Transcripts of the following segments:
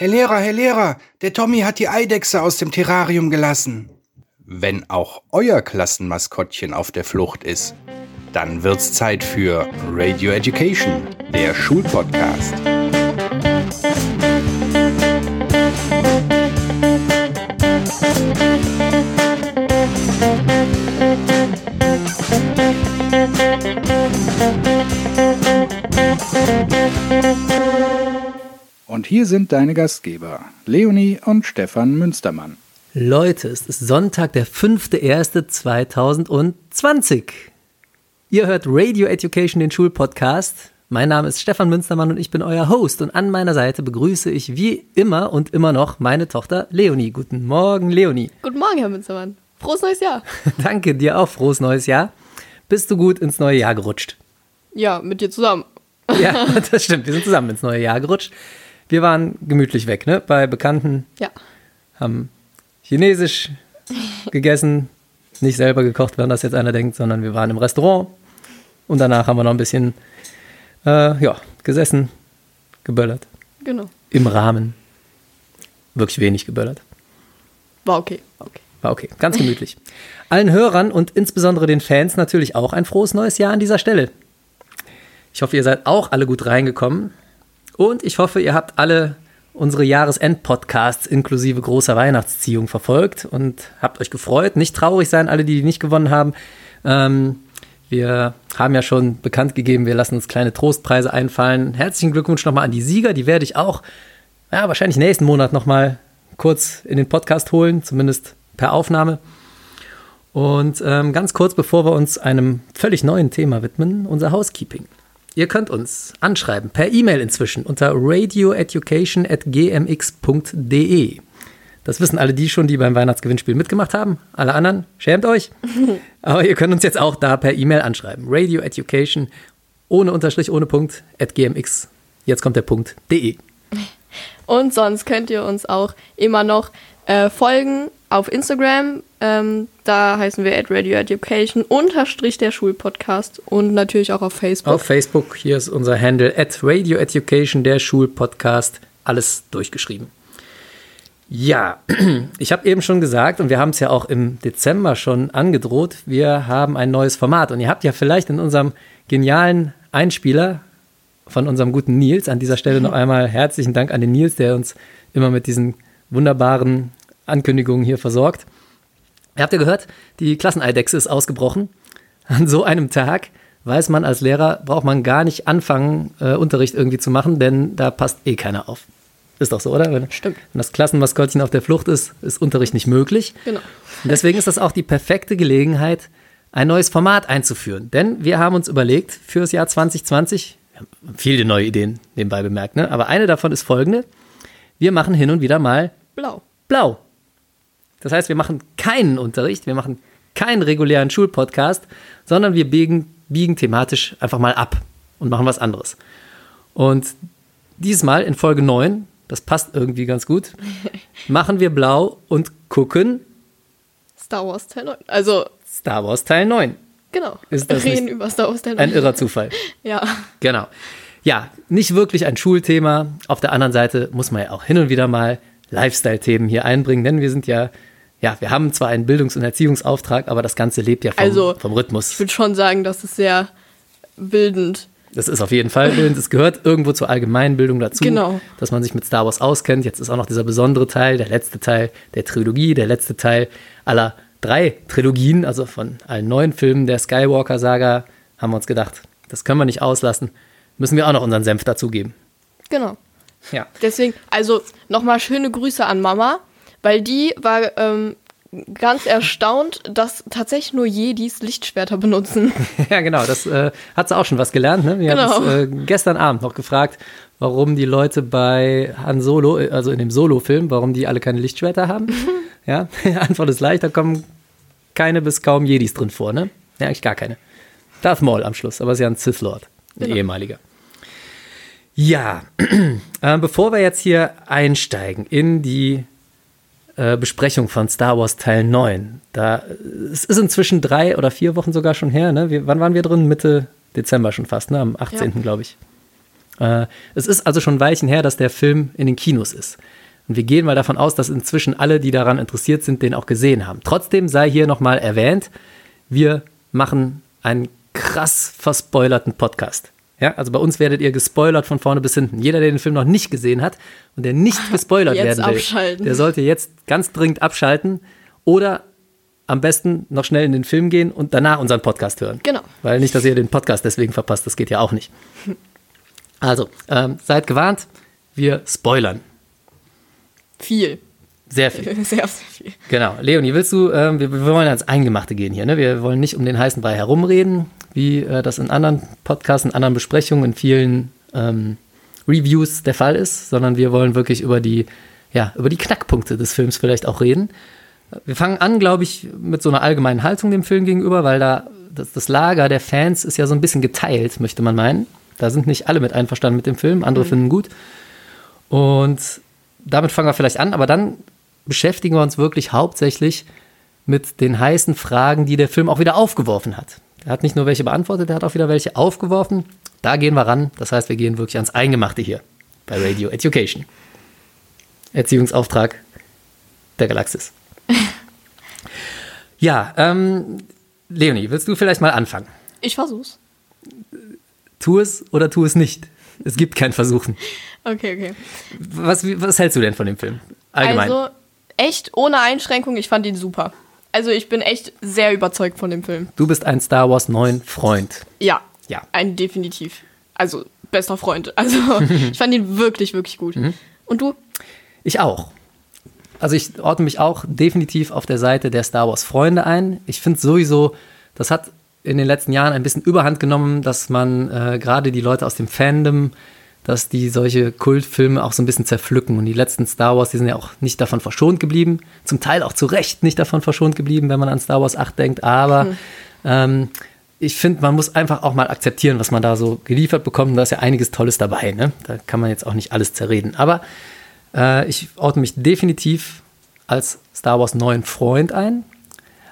Herr Lehrer, Herr Lehrer, der Tommy hat die Eidechse aus dem Terrarium gelassen. Wenn auch euer Klassenmaskottchen auf der Flucht ist, dann wird's Zeit für Radio Education, der Schulpodcast. Und hier sind deine Gastgeber, Leonie und Stefan Münstermann. Leute, es ist Sonntag, der 5.1.2020. Ihr hört Radio Education, den Schulpodcast. Mein Name ist Stefan Münstermann und ich bin euer Host. Und an meiner Seite begrüße ich wie immer und immer noch meine Tochter Leonie. Guten Morgen, Leonie. Guten Morgen, Herr Münstermann. Frohes neues Jahr. Danke dir auch, frohes neues Jahr. Bist du gut ins neue Jahr gerutscht? Ja, mit dir zusammen. Ja, das stimmt. Wir sind zusammen ins neue Jahr gerutscht. Wir waren gemütlich weg, ne? Bei Bekannten. Ja. Haben Chinesisch gegessen, nicht selber gekocht, wenn das jetzt einer denkt, sondern wir waren im Restaurant und danach haben wir noch ein bisschen äh, ja, gesessen, geböllert. Genau. Im Rahmen. Wirklich wenig geböllert. War okay. War okay. War okay, ganz gemütlich. Allen Hörern und insbesondere den Fans natürlich auch ein frohes neues Jahr an dieser Stelle. Ich hoffe, ihr seid auch alle gut reingekommen und ich hoffe, ihr habt alle unsere Jahresend-Podcasts inklusive großer Weihnachtsziehung verfolgt und habt euch gefreut. Nicht traurig sein, alle, die nicht gewonnen haben. Ähm, wir haben ja schon bekannt gegeben, wir lassen uns kleine Trostpreise einfallen. Herzlichen Glückwunsch nochmal an die Sieger. Die werde ich auch ja, wahrscheinlich nächsten Monat nochmal kurz in den Podcast holen, zumindest per Aufnahme. Und ähm, ganz kurz, bevor wir uns einem völlig neuen Thema widmen, unser Housekeeping. Ihr könnt uns anschreiben per E-Mail inzwischen unter radioeducation.gmx.de. Das wissen alle die schon, die beim Weihnachtsgewinnspiel mitgemacht haben. Alle anderen, schämt euch. Aber ihr könnt uns jetzt auch da per E-Mail anschreiben. Radioeducation ohne Unterstrich, ohne Punkt, at gmx. Jetzt kommt der Punkt, de. Und sonst könnt ihr uns auch immer noch äh, folgen auf Instagram. Ähm, da heißen wir at Radio Education unterstrich der Schulpodcast und natürlich auch auf Facebook. Auf Facebook, hier ist unser Handle at Radio Education, der Schulpodcast. Alles durchgeschrieben. Ja, ich habe eben schon gesagt und wir haben es ja auch im Dezember schon angedroht, wir haben ein neues Format und ihr habt ja vielleicht in unserem genialen Einspieler von unserem guten Nils, an dieser Stelle noch einmal herzlichen Dank an den Nils, der uns immer mit diesen wunderbaren Ankündigungen hier versorgt. Ihr habt ja gehört, die Klasseneidechse ist ausgebrochen. An so einem Tag weiß man als Lehrer, braucht man gar nicht anfangen, äh, Unterricht irgendwie zu machen, denn da passt eh keiner auf. Ist doch so, oder? Wenn, Stimmt. Wenn das Klassenmaskottchen auf der Flucht ist, ist Unterricht nicht möglich. Genau. Und deswegen ist das auch die perfekte Gelegenheit, ein neues Format einzuführen. Denn wir haben uns überlegt, für das Jahr 2020, wir haben viele neue Ideen nebenbei bemerkt, ne? aber eine davon ist folgende. Wir machen hin und wieder mal Blau. blau. Das heißt, wir machen keinen Unterricht, wir machen keinen regulären Schulpodcast, sondern wir biegen, biegen thematisch einfach mal ab und machen was anderes. Und diesmal in Folge 9, das passt irgendwie ganz gut, machen wir blau und gucken Star Wars Teil 9. Also, Star Wars Teil 9. genau. Ist das Reden über Star Wars Teil 9. Ein irrer Zufall. Ja. Genau. Ja, nicht wirklich ein Schulthema. Auf der anderen Seite muss man ja auch hin und wieder mal Lifestyle-Themen hier einbringen, denn wir sind ja, ja, wir haben zwar einen Bildungs- und Erziehungsauftrag, aber das Ganze lebt ja vom, Also, vom Rhythmus. Ich würde schon sagen, das ist sehr bildend. Das ist auf jeden Fall bildend. Es gehört irgendwo zur Allgemeinbildung dazu, Genau. dass man sich mit Star Wars auskennt. Jetzt ist auch noch dieser besondere Teil, der letzte Teil der Trilogie, der letzte Teil aller drei Trilogien, also von allen neun Filmen der Skywalker-Saga, haben wir uns gedacht, das können wir nicht auslassen. Müssen wir auch noch unseren Senf dazugeben. Genau. Ja. Deswegen, also nochmal schöne Grüße an Mama, weil die war ähm, ganz erstaunt, dass tatsächlich nur Jedis Lichtschwerter benutzen. Ja, genau, das äh, hat sie auch schon was gelernt. Ne? Wir Genau. haben uns äh, gestern Abend noch gefragt, warum die Leute bei Han Solo, äh, also in dem Solo-Film, warum die alle keine Lichtschwerter haben. ja, die Antwort ist leicht, da kommen keine bis kaum Jedis drin vor, ne? Ja, eigentlich gar keine. Darth Maul am Schluss, aber ist ja ein Sith Lord, ein Genau. ehemaliger. Ja, äh, bevor wir jetzt hier einsteigen in die äh, Besprechung von Star Wars Teil 9, da es ist inzwischen drei oder vier Wochen sogar schon her, ne? Wir, wann waren wir drin? Mitte Dezember schon fast, ne? Am 18. Ja. glaube ich. Äh, es ist also schon ein Weilchen her, dass der Film in den Kinos ist. Und wir gehen mal davon aus, dass inzwischen alle, die daran interessiert sind, den auch gesehen haben. Trotzdem sei hier nochmal erwähnt, wir machen einen krass verspoilerten Podcast. Ja, also bei uns werdet ihr gespoilert von vorne bis hinten. Jeder, der den Film noch nicht gesehen hat und der nicht gespoilert Jetzt werden will, abschalten. der sollte jetzt ganz dringend abschalten oder am besten noch schnell in den Film gehen und danach unseren Podcast hören. Genau. Weil nicht, dass ihr den Podcast deswegen verpasst, das geht ja auch nicht. Also, ähm, seid gewarnt, wir spoilern. Viel. Sehr viel. Sehr, sehr viel. Genau. Leonie, willst du, ähm, wir, wir wollen ans Eingemachte gehen hier, ne? Wir wollen nicht um den heißen Brei herumreden, wie äh, das in anderen Podcasts, in anderen Besprechungen, in vielen ähm, Reviews der Fall ist, sondern wir wollen wirklich über die, ja, über die Knackpunkte des Films vielleicht auch reden. Wir fangen an, glaube ich, mit so einer allgemeinen Haltung dem Film gegenüber, weil da das, das Lager der Fans ist ja so ein bisschen geteilt, möchte man meinen. Da sind nicht alle mit einverstanden mit dem Film, andere finden ihn gut. Und damit fangen wir vielleicht an, aber dann beschäftigen wir uns wirklich hauptsächlich mit den heißen Fragen, die der Film auch wieder aufgeworfen hat. Er hat nicht nur welche beantwortet, er hat auch wieder welche aufgeworfen. Da gehen wir ran. Das heißt, wir gehen wirklich ans Eingemachte hier bei Radio Education. Erziehungsauftrag der Galaxis. ja, ähm, Leonie, willst du vielleicht mal anfangen? Ich versuch's. Tu es oder tu es nicht. Es gibt kein Versuchen. Okay, okay. Was, was hältst du denn von dem Film? Allgemein. Also, echt ohne Einschränkung, ich fand ihn super. Also, ich bin echt sehr überzeugt von dem Film. du bist ein Star Wars 9 Freund. Ja. Ja. Ein definitiv. Also, bester Freund. Also, ich fand ihn wirklich, wirklich gut. Mhm. Und du? Ich auch. Also ich ordne mich auch definitiv auf der Seite der Star Wars Freunde ein. Ich finde sowieso, das hat in den letzten Jahren ein bisschen Überhand genommen, dass man äh, gerade die Leute aus dem Fandom, dass die solche Kultfilme auch so ein bisschen zerpflücken. Und die letzten Star Wars, die sind ja auch nicht davon verschont geblieben. Zum Teil auch zu Recht nicht davon verschont geblieben, wenn man an Star Wars 8 denkt. Aber ähm, ich finde, man muss einfach auch mal akzeptieren, was man da so geliefert bekommt. Und da ist ja einiges Tolles dabei. Ne? Da kann man jetzt auch nicht alles zerreden. Aber äh, ich ordne mich definitiv als Star Wars neuen Freund ein.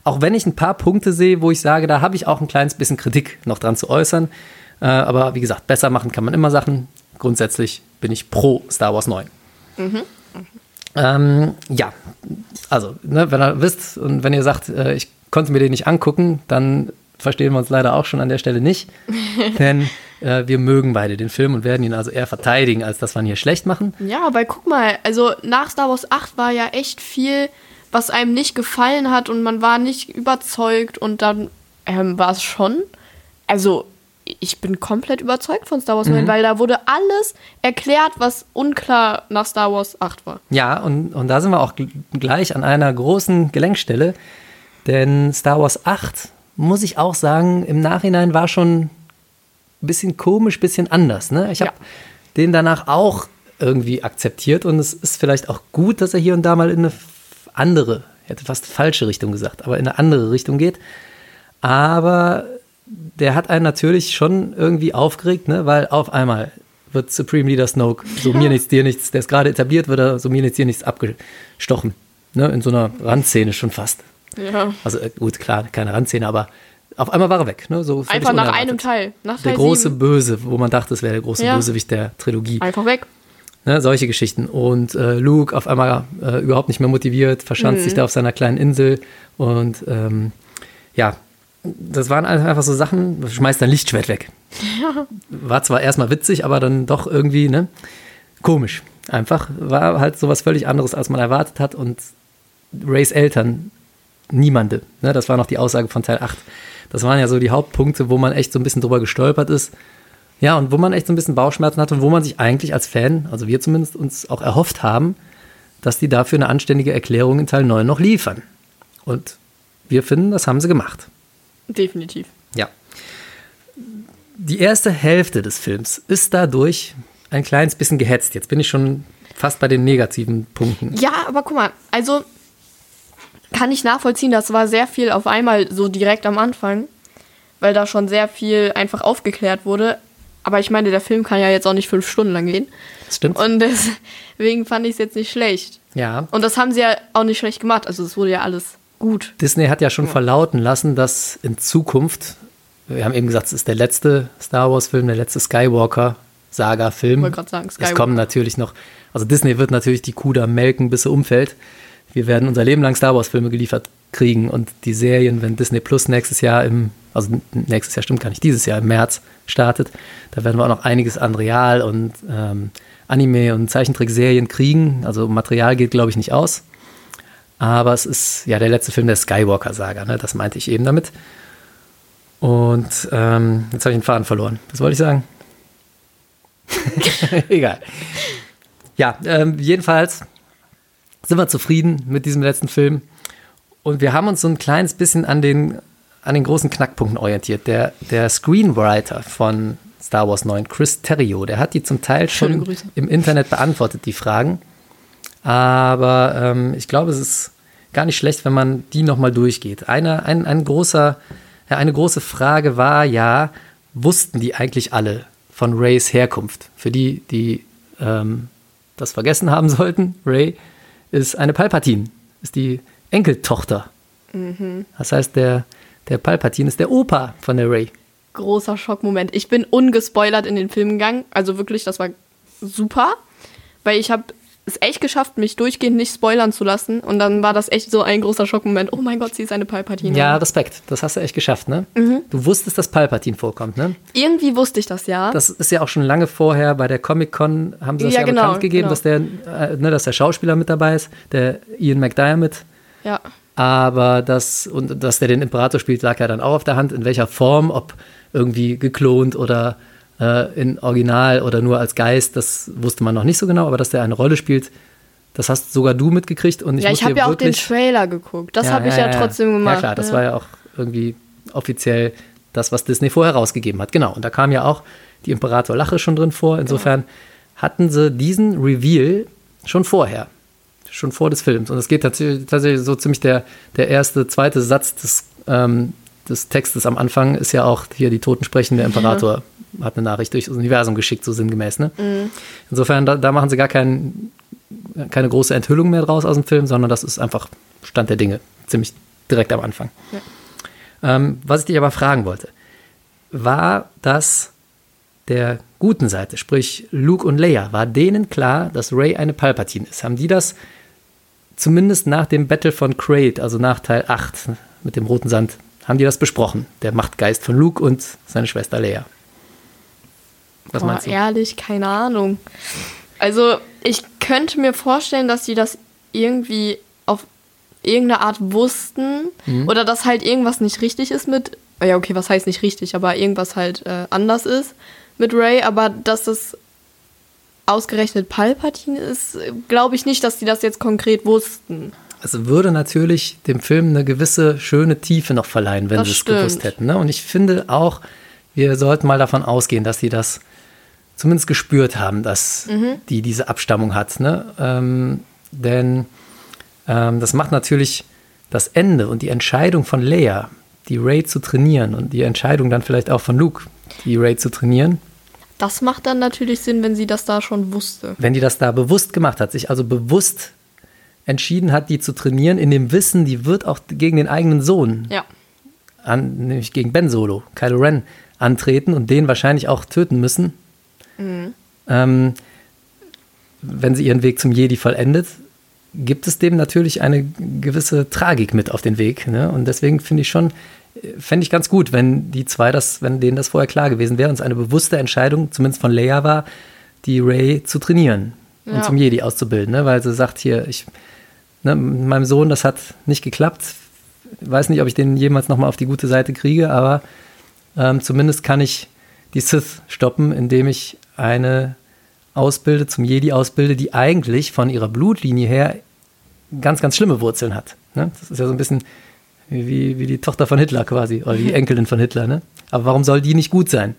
Auch wenn ich ein paar Punkte sehe, wo ich sage, da habe ich auch ein kleines bisschen Kritik noch dran zu äußern. Äh, aber wie gesagt, besser machen kann man immer Sachen. Grundsätzlich bin ich pro Star Wars 9. Ähm, ja, also, ne, wenn ihr wisst und wenn ihr sagt, äh, ich konnte mir den nicht angucken, dann verstehen wir uns leider auch schon an der Stelle nicht. denn äh, wir mögen beide den Film und werden ihn also eher verteidigen, als dass wir ihn hier schlecht machen. Ja, aber guck mal, also nach Star Wars 8 war ja echt viel, was einem nicht gefallen hat und man war nicht überzeugt und dann ähm, war es schon. Also, ich bin komplett überzeugt von Star Wars 9, weil da wurde alles erklärt, was unklar nach Star Wars 8 war. Ja, und, und da sind wir auch gl- gleich an einer großen Gelenkstelle. Denn Star Wars 8, muss ich auch sagen, im Nachhinein war schon ein bisschen komisch, bisschen anders. Ne? Ich habe Ja. den danach auch irgendwie akzeptiert und es ist vielleicht auch gut, dass er hier und da mal in eine andere, ich hätte fast falsche Richtung gesagt, aber in eine andere Richtung geht. Aber der hat einen natürlich schon irgendwie aufgeregt, ne? weil auf einmal wird Supreme Leader Snoke, so mir nichts, dir nichts, der ist gerade etabliert, wird er so mir nichts, dir nichts abgestochen. Ne? In so einer Randszene schon fast. Ja. Also äh, gut, klar, keine Randszene, aber auf einmal war er weg. Ne? So Einfach nach unerwartet. einem Teil. Nach Der Teil große 7. Böse, wo man dachte, es wäre der große Ja. Bösewicht der Trilogie. Einfach weg. Ne, solche Geschichten. Und äh, Luke auf einmal äh, überhaupt nicht mehr motiviert, verschanzt Mhm. sich da auf seiner kleinen Insel. Und ähm, ja, das waren einfach so Sachen, schmeißt dein Lichtschwert weg. War zwar erstmal witzig, aber dann doch irgendwie, ne? Komisch. Einfach war halt sowas völlig anderes, als man erwartet hat. Und Rays Eltern, niemande. Ne? Das war noch die Aussage von Teil 8. Das waren ja so die Hauptpunkte, wo man echt so ein bisschen drüber gestolpert ist. Ja, und wo man echt so ein bisschen Bauchschmerzen hat und wo man sich eigentlich als Fan, also wir zumindest, uns auch erhofft haben, dass die dafür eine anständige Erklärung in Teil 9 noch liefern. Und wir finden, das haben sie gemacht. Definitiv. Ja. Die erste Hälfte des Films ist dadurch ein kleines bisschen gehetzt. Jetzt bin ich schon fast bei den negativen Punkten. Ja, aber guck mal, also kann ich nachvollziehen, das war sehr viel auf einmal so direkt am Anfang, weil da schon sehr viel einfach aufgeklärt wurde. Aber ich meine, der Film kann ja jetzt auch nicht fünf Stunden lang gehen. Das stimmt. Und deswegen fand ich es jetzt nicht schlecht. ja. Und das haben sie ja auch nicht schlecht gemacht. Also es wurde ja alles gut. Disney hat ja schon verlauten lassen, dass in Zukunft, wir haben eben gesagt, es ist der letzte Star Wars-Film, der letzte Skywalker, Saga-Film. wollte gerade sagen, Es Skywalker. kommen natürlich noch, also Disney wird natürlich die Kuh da melken, bis sie umfällt. Wir werden unser Leben lang Star Wars-Filme geliefert kriegen und die Serien, wenn Disney Plus nächstes Jahr im, also nächstes Jahr stimmt gar nicht, dieses Jahr im März startet, da werden wir auch noch einiges an Real und ähm, Anime und Zeichentrickserien kriegen. Also Material geht, glaube ich, nicht aus. Aber es ist ja der letzte Film der Skywalker-Saga, ne? das meinte ich eben damit. Und ähm, jetzt habe ich den Faden verloren. Was wollte ich sagen? Egal. Ja, ähm, jedenfalls sind wir zufrieden mit diesem letzten Film. Und wir haben uns so ein kleines bisschen an den, an den großen Knackpunkten orientiert. Der, der Screenwriter von Star Wars 9, Chris Terrio, der hat die zum Teil schon im Internet beantwortet, die Fragen. Aber ähm, ich glaube, es ist gar nicht schlecht, wenn man die nochmal durchgeht. Eine, ein, ein großer, ja, eine große Frage war ja, wussten die eigentlich alle von Rays Herkunft? Für die, die ähm, das vergessen haben sollten, Ray ist eine Palpatine, ist die Enkeltochter. Das heißt, der, der Palpatine ist der Opa von der Ray. Großer Schockmoment. Ich bin ungespoilert in den Film gegangen. Also wirklich, das war super. Weil ich habe es echt geschafft, mich durchgehend nicht spoilern zu lassen. Und dann war das echt so ein großer Schockmoment. Oh mein Gott, sie ist eine Palpatine. Ja, Respekt. Das hast du echt geschafft, ne? Du wusstest, dass Palpatine vorkommt, ne? Irgendwie wusste ich das ja. Das ist ja auch schon lange vorher bei der Comic-Con haben sie das ja, Ja, genau, bekannt gegeben, genau. dass, der, äh, ne, dass der Schauspieler mit dabei ist, der Ian McDiarmid. ja. Aber das, und dass der den Imperator spielt, lag ja dann auch auf der Hand. In welcher Form, ob irgendwie geklont oder äh, in Original oder nur als Geist, das wusste man noch nicht so genau. Aber dass der eine Rolle spielt, das hast sogar du mitgekriegt. Und ich ja, ich habe ja auch den Trailer geguckt. Das habe ich ja, trotzdem gemacht. Ja klar, das ja. war ja auch irgendwie offiziell das, was Disney vorher rausgegeben hat. Genau, und da kam ja auch die Imperator-Lache schon drin vor. Insofern hatten sie diesen Reveal schon vorher, schon vor des Films. Und es geht tatsächlich, tatsächlich so ziemlich der, der erste, zweite Satz des, ähm, des Textes am Anfang ist ja auch hier die Toten sprechen, der Imperator hat eine Nachricht durchs Universum geschickt, so sinngemäß. Ne? Insofern, da, da machen sie gar keinen keine große Enthüllung mehr draus aus dem Film, sondern das ist einfach Stand der Dinge, ziemlich direkt am Anfang. Ähm, was ich dich aber fragen wollte, war das der guten Seite, sprich Luke und Leia, war denen klar, dass Ray eine Palpatine ist? Haben die das zumindest nach dem Battle von Crate, also nach Teil 8 mit dem roten Sand, haben die das besprochen? Der Machtgeist von Luke und seine Schwester Leia. Was Boah, meinst du? ehrlich, keine Ahnung. Also, ich könnte mir vorstellen, dass sie das irgendwie auf irgendeine Art wussten Mhm. oder dass halt irgendwas nicht richtig ist mit. Ja, okay, was heißt nicht richtig, aber irgendwas halt äh, anders ist mit Ray, aber dass das ausgerechnet Palpatine ist, glaube ich nicht, dass die das jetzt konkret wussten. Es würde natürlich dem Film eine gewisse schöne Tiefe noch verleihen, wenn Das sie es stimmt. gewusst hätten. Ne? Und ich finde auch, wir sollten mal davon ausgehen, dass sie das zumindest gespürt haben, dass Mhm. die diese Abstammung hat. Ne? Ähm, denn ähm, das macht natürlich das Ende und die Entscheidung von Leia, die Ray zu trainieren und die Entscheidung dann vielleicht auch von Luke, die Ray zu trainieren, Das macht dann natürlich Sinn, wenn sie das da schon wusste. wenn die das da bewusst gemacht hat, sich also bewusst entschieden hat, die zu trainieren, in dem Wissen, die wird auch gegen den eigenen Sohn Ja. an, nämlich gegen Ben Solo, Kylo Ren, antreten und den wahrscheinlich auch töten müssen. Ähm, wenn sie ihren Weg zum Jedi vollendet, gibt es dem natürlich eine gewisse Tragik mit auf den Weg. Ne? Und deswegen finde ich schon, fände ich ganz gut, wenn die zwei das, wenn denen das vorher klar gewesen wäre und es eine bewusste Entscheidung, zumindest von Leia war, die Ray zu trainieren und Ja. zum Jedi auszubilden, ne? weil sie sagt hier, ich, ne, meinem Sohn, das hat nicht geklappt. Ich weiß nicht, ob ich den jemals nochmal auf die gute Seite kriege, aber ähm, zumindest kann ich die Sith stoppen, indem ich eine ausbilde, zum Jedi ausbilde, die eigentlich von ihrer Blutlinie her ganz, ganz schlimme Wurzeln hat. Ne? Das ist ja so ein bisschen wie, wie die Tochter von Hitler quasi, oder die Enkelin von Hitler. Ne? Aber warum soll die nicht gut sein?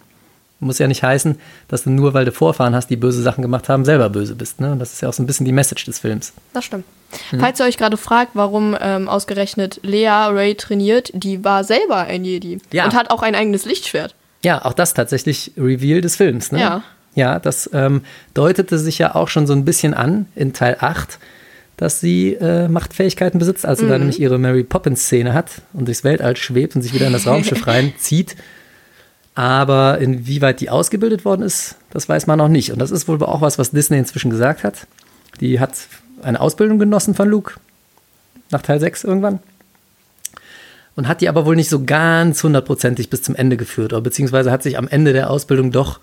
Muss ja nicht heißen, dass du nur, weil du Vorfahren hast, die böse Sachen gemacht haben, selber böse bist. Ne? Und das ist ja auch so ein bisschen die Message des Films. Das stimmt. Mhm. Falls ihr euch gerade fragt, warum ähm, ausgerechnet Lea Ray trainiert, die war selber ein Jedi Ja. und hat auch ein eigenes Lichtschwert. Ja, auch das tatsächlich Reveal des Films. Ne? Ja. Ja, das ähm, deutete sich ja auch schon so ein bisschen an in Teil 8, dass sie äh, Machtfähigkeiten besitzt, als sie da nämlich ihre Mary Poppins-Szene hat und durchs Weltall schwebt und sich wieder in das Raumschiff reinzieht. Aber inwieweit die ausgebildet worden ist, das weiß man noch nicht. Und das ist wohl auch was, was Disney inzwischen gesagt hat. Die hat eine Ausbildung genossen von Luke nach Teil 6 irgendwann. Und hat die aber wohl nicht so ganz hundertprozentig bis zum Ende geführt. Oder beziehungsweise hat sich am Ende der Ausbildung doch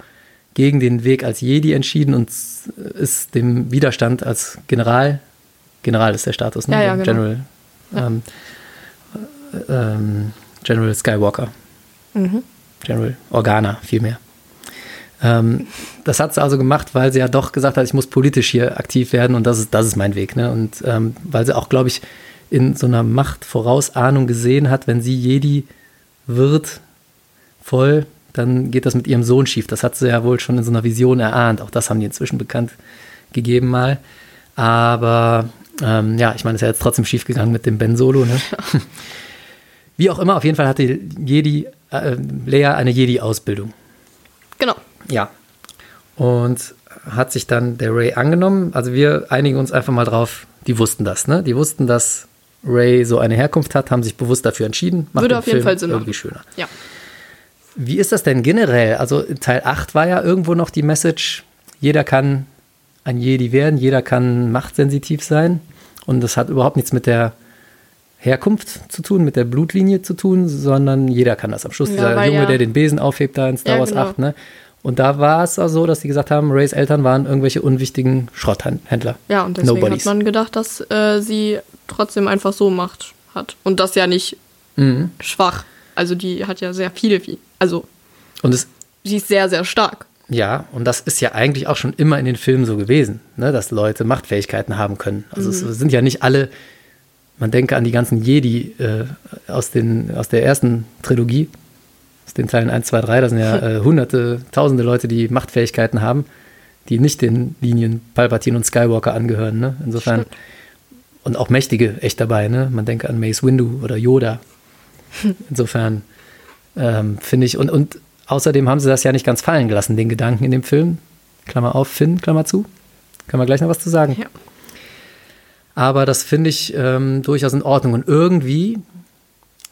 gegen den Weg als Jedi entschieden und ist dem Widerstand als General, General ist der Status, ne? Ja, ja, genau. General, ähm, ähm, General Skywalker. Mhm. General Organa vielmehr. Ähm, das hat sie also gemacht, weil sie ja doch gesagt hat, ich muss politisch hier aktiv werden und das ist, das ist mein Weg. Ne? Und ähm, weil sie auch, glaube ich, in so einer Machtvorausahnung gesehen hat, wenn sie Jedi wird, voll, dann geht das mit ihrem Sohn schief. Das hat sie ja wohl schon in so einer Vision erahnt. Auch das haben die inzwischen bekannt gegeben mal. Aber ähm, ja, ich meine, es ist ja jetzt trotzdem schief gegangen mit dem Ben Solo. Ne? Wie auch immer, auf jeden Fall hatte Jedi, äh, Lea eine Jedi-Ausbildung. Genau. Ja. Und hat sich dann der Ray angenommen. Also wir einigen uns einfach mal drauf, die wussten das, ne? Die wussten, dass Ray so eine Herkunft hat, haben sich bewusst dafür entschieden. Macht Würde auf jeden Film Fall Sinn irgendwie machen. schöner. Ja. Wie ist das denn generell? Also in Teil 8 war ja irgendwo noch die Message, jeder kann ein Jedi werden, jeder kann machtsensitiv sein. Und das hat überhaupt nichts mit der Herkunft zu tun, mit der Blutlinie zu tun, sondern jeder kann das. Am Schluss Ja, dieser Junge, ja- der den Besen aufhebt da in Star Ja, Wars genau. 8, ne? Und da war es auch so, dass sie gesagt haben, Rays Eltern waren irgendwelche unwichtigen Schrotthändler. Ja, und deswegen Nobodies. hat man gedacht, dass äh, sie trotzdem einfach so Macht hat. Und das ja nicht Mhm. schwach. Also die hat ja sehr viele, Vie- also Und es sie ist sehr, sehr stark. Ja, und das ist ja eigentlich auch schon immer in den Filmen so gewesen, ne, dass Leute Machtfähigkeiten haben können. Also Mhm. es sind ja nicht alle, man denke an die ganzen Jedi äh, aus, den, aus der ersten Trilogie, aus den Teilen 1, 2, 3, da sind ja äh, hunderte, tausende Leute, die Machtfähigkeiten haben, die nicht den Linien Palpatine und Skywalker angehören. Ne? Insofern, Stimmt. und auch Mächtige echt dabei, ne? man denke an Mace Windu oder Yoda. Insofern ähm, finde ich, und, und außerdem haben sie das ja nicht ganz fallen gelassen, den Gedanken in dem Film. Klammer auf, Finn, Klammer zu. Können wir gleich noch was zu sagen. Ja. Aber das finde ich ähm, durchaus in Ordnung. Und irgendwie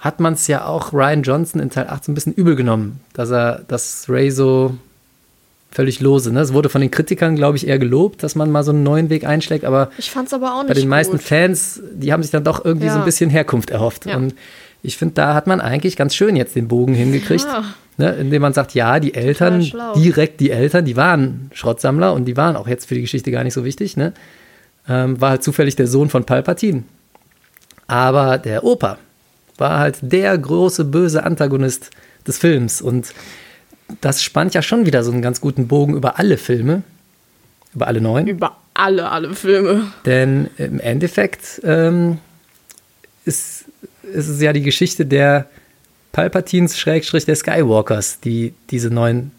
hat man es ja auch Ryan Johnson in Teil 8 so ein bisschen übel genommen, dass er, dass Ray so völlig lose, ne? Es wurde von den Kritikern, glaube ich, eher gelobt, dass man mal so einen neuen Weg einschlägt, aber Ich fand's aber auch nicht bei den meisten gut. Fans, die haben sich dann doch irgendwie so ein Ja. bisschen Herkunft erhofft. Ja. Und ich finde, da hat man eigentlich ganz schön jetzt den Bogen hingekriegt, Ja. ne, indem man sagt, ja, die Eltern, direkt die Eltern, die waren Schrottsammler und die waren auch jetzt für die Geschichte gar nicht so wichtig. Ne? Ähm, war halt zufällig der Sohn von Palpatine. Aber der Opa war halt der große böse Antagonist des Films und das spannt ja schon wieder so einen ganz guten Bogen über alle Filme, über alle neun. Über alle, alle Filme. Denn im Endeffekt ähm, ist, ist es ja die Geschichte der Palpatines Schrägstrich der Skywalkers, die diese neuen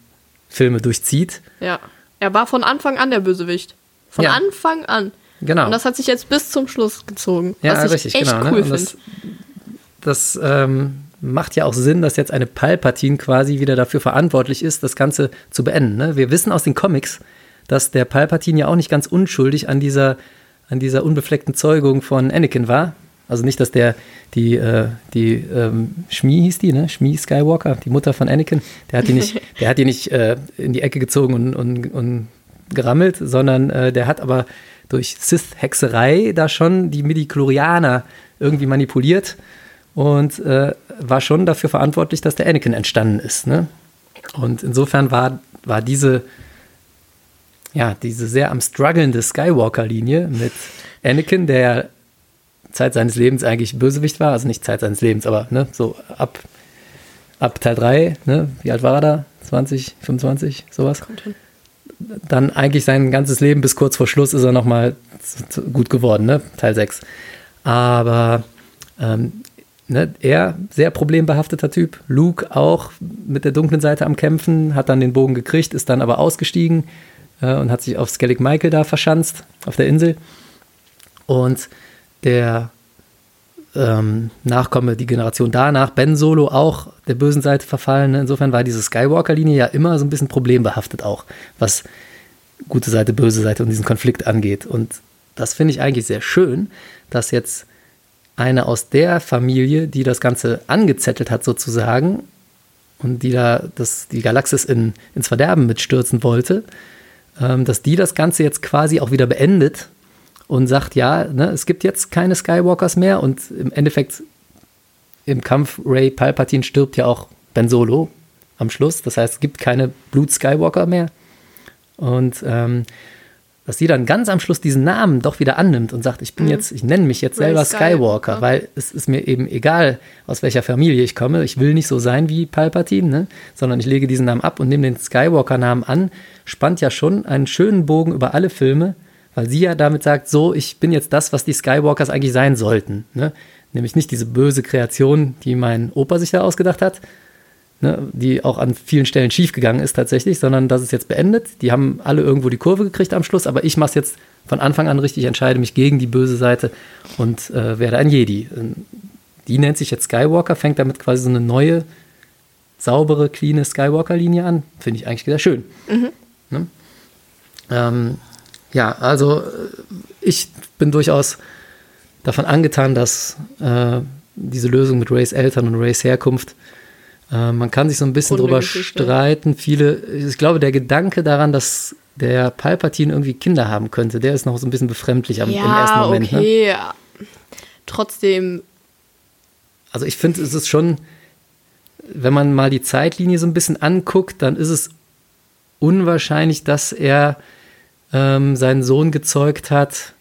Filme durchzieht. Ja. Er war von Anfang an der Bösewicht. Von Ja. Anfang an. Genau. Und das hat sich jetzt bis zum Schluss gezogen. ja, was ich richtig, echt genau. ne? cool das das ähm, macht ja auch Sinn, dass jetzt eine Palpatine quasi wieder dafür verantwortlich ist, das Ganze zu beenden. Ne? Wir wissen aus den Comics, dass der Palpatine ja auch nicht ganz unschuldig an dieser, an dieser unbefleckten Zeugung von Anakin war. Also nicht, dass der, die, äh, die ähm, Shmi hieß die, ne? Shmi Skywalker, die Mutter von Anakin, der hat die nicht, der hat die nicht äh, in die Ecke gezogen und, und, und gerammelt, sondern äh, der hat aber durch Sith-Hexerei da schon die Midi-Chlorianer irgendwie manipuliert und äh, war schon dafür verantwortlich, dass der Anakin entstanden ist. Ne? Und insofern war, war diese, ja, diese sehr am strugglende Skywalker-Linie mit Anakin, der ja Zeit seines Lebens eigentlich Bösewicht war, also nicht Zeit seines Lebens, aber ne, so ab, ab Teil 3, ne, wie alt war er da? 20, 25, sowas? Kommt hin. dann eigentlich sein ganzes Leben bis kurz vor Schluss ist er nochmal gut geworden, ne? Teil 6. Aber ähm, ne, er, sehr problembehafteter Typ. Luke auch mit der dunklen Seite am Kämpfen, hat dann den Bogen gekriegt, ist dann aber ausgestiegen äh, und hat sich auf Skellig Michael da verschanzt, auf der Insel. Und der ähm, Nachkomme, die Generation danach, Ben Solo auch der bösen Seite verfallen. Ne? Insofern war diese Skywalker-Linie ja immer so ein bisschen problembehaftet auch, was gute Seite, böse Seite und diesen Konflikt angeht. Und das finde ich eigentlich sehr schön, dass jetzt eine aus der Familie, die das Ganze angezettelt hat sozusagen, und die da das, die Galaxis in, ins Verderben mitstürzen wollte, ähm, dass die das Ganze jetzt quasi auch wieder beendet und sagt, ja, ne, es gibt jetzt keine Skywalkers mehr und im Endeffekt im Kampf Ray Palpatine stirbt ja auch Ben Solo am Schluss. Das heißt, es gibt keine Blut Skywalker mehr. Und ähm, dass sie dann ganz am Schluss diesen Namen doch wieder annimmt und sagt, ich bin mhm. jetzt, ich nenne mich jetzt selber Skywalker, Skywalker, weil es ist mir eben egal, aus welcher Familie ich komme. Ich will nicht so sein wie Palpatine, ne? sondern ich lege diesen Namen ab und nehme den Skywalker-Namen an. Spannt ja schon einen schönen Bogen über alle Filme, weil sie ja damit sagt, so, ich bin jetzt das, was die Skywalkers eigentlich sein sollten. Ne? Nämlich nicht diese böse Kreation, die mein Opa sich da ausgedacht hat, ne, die auch an vielen Stellen schiefgegangen ist tatsächlich, sondern das ist jetzt beendet. Die haben alle irgendwo die Kurve gekriegt am Schluss, aber ich mache es jetzt von Anfang an richtig, ich entscheide mich gegen die böse Seite und äh, werde ein Jedi. Die nennt sich jetzt Skywalker, fängt damit quasi so eine neue, saubere, clean Skywalker-Linie an. Finde ich eigentlich sehr schön. Mhm. Ne? Ähm, ja, also äh, ich bin durchaus davon angetan, dass äh, diese Lösung mit Rays Eltern und Rays Herkunft äh, man kann sich so ein bisschen drüber streiten. Viele, ich glaube, der Gedanke daran, dass der Palpatine irgendwie Kinder haben könnte, der ist noch so ein bisschen befremdlich am, ja, im ersten Moment. Ne? Okay, ne? trotzdem. Also ich finde, es ist schon, wenn man mal die Zeitlinie so ein bisschen anguckt, dann ist es unwahrscheinlich, dass er ähm, seinen Sohn gezeugt hat,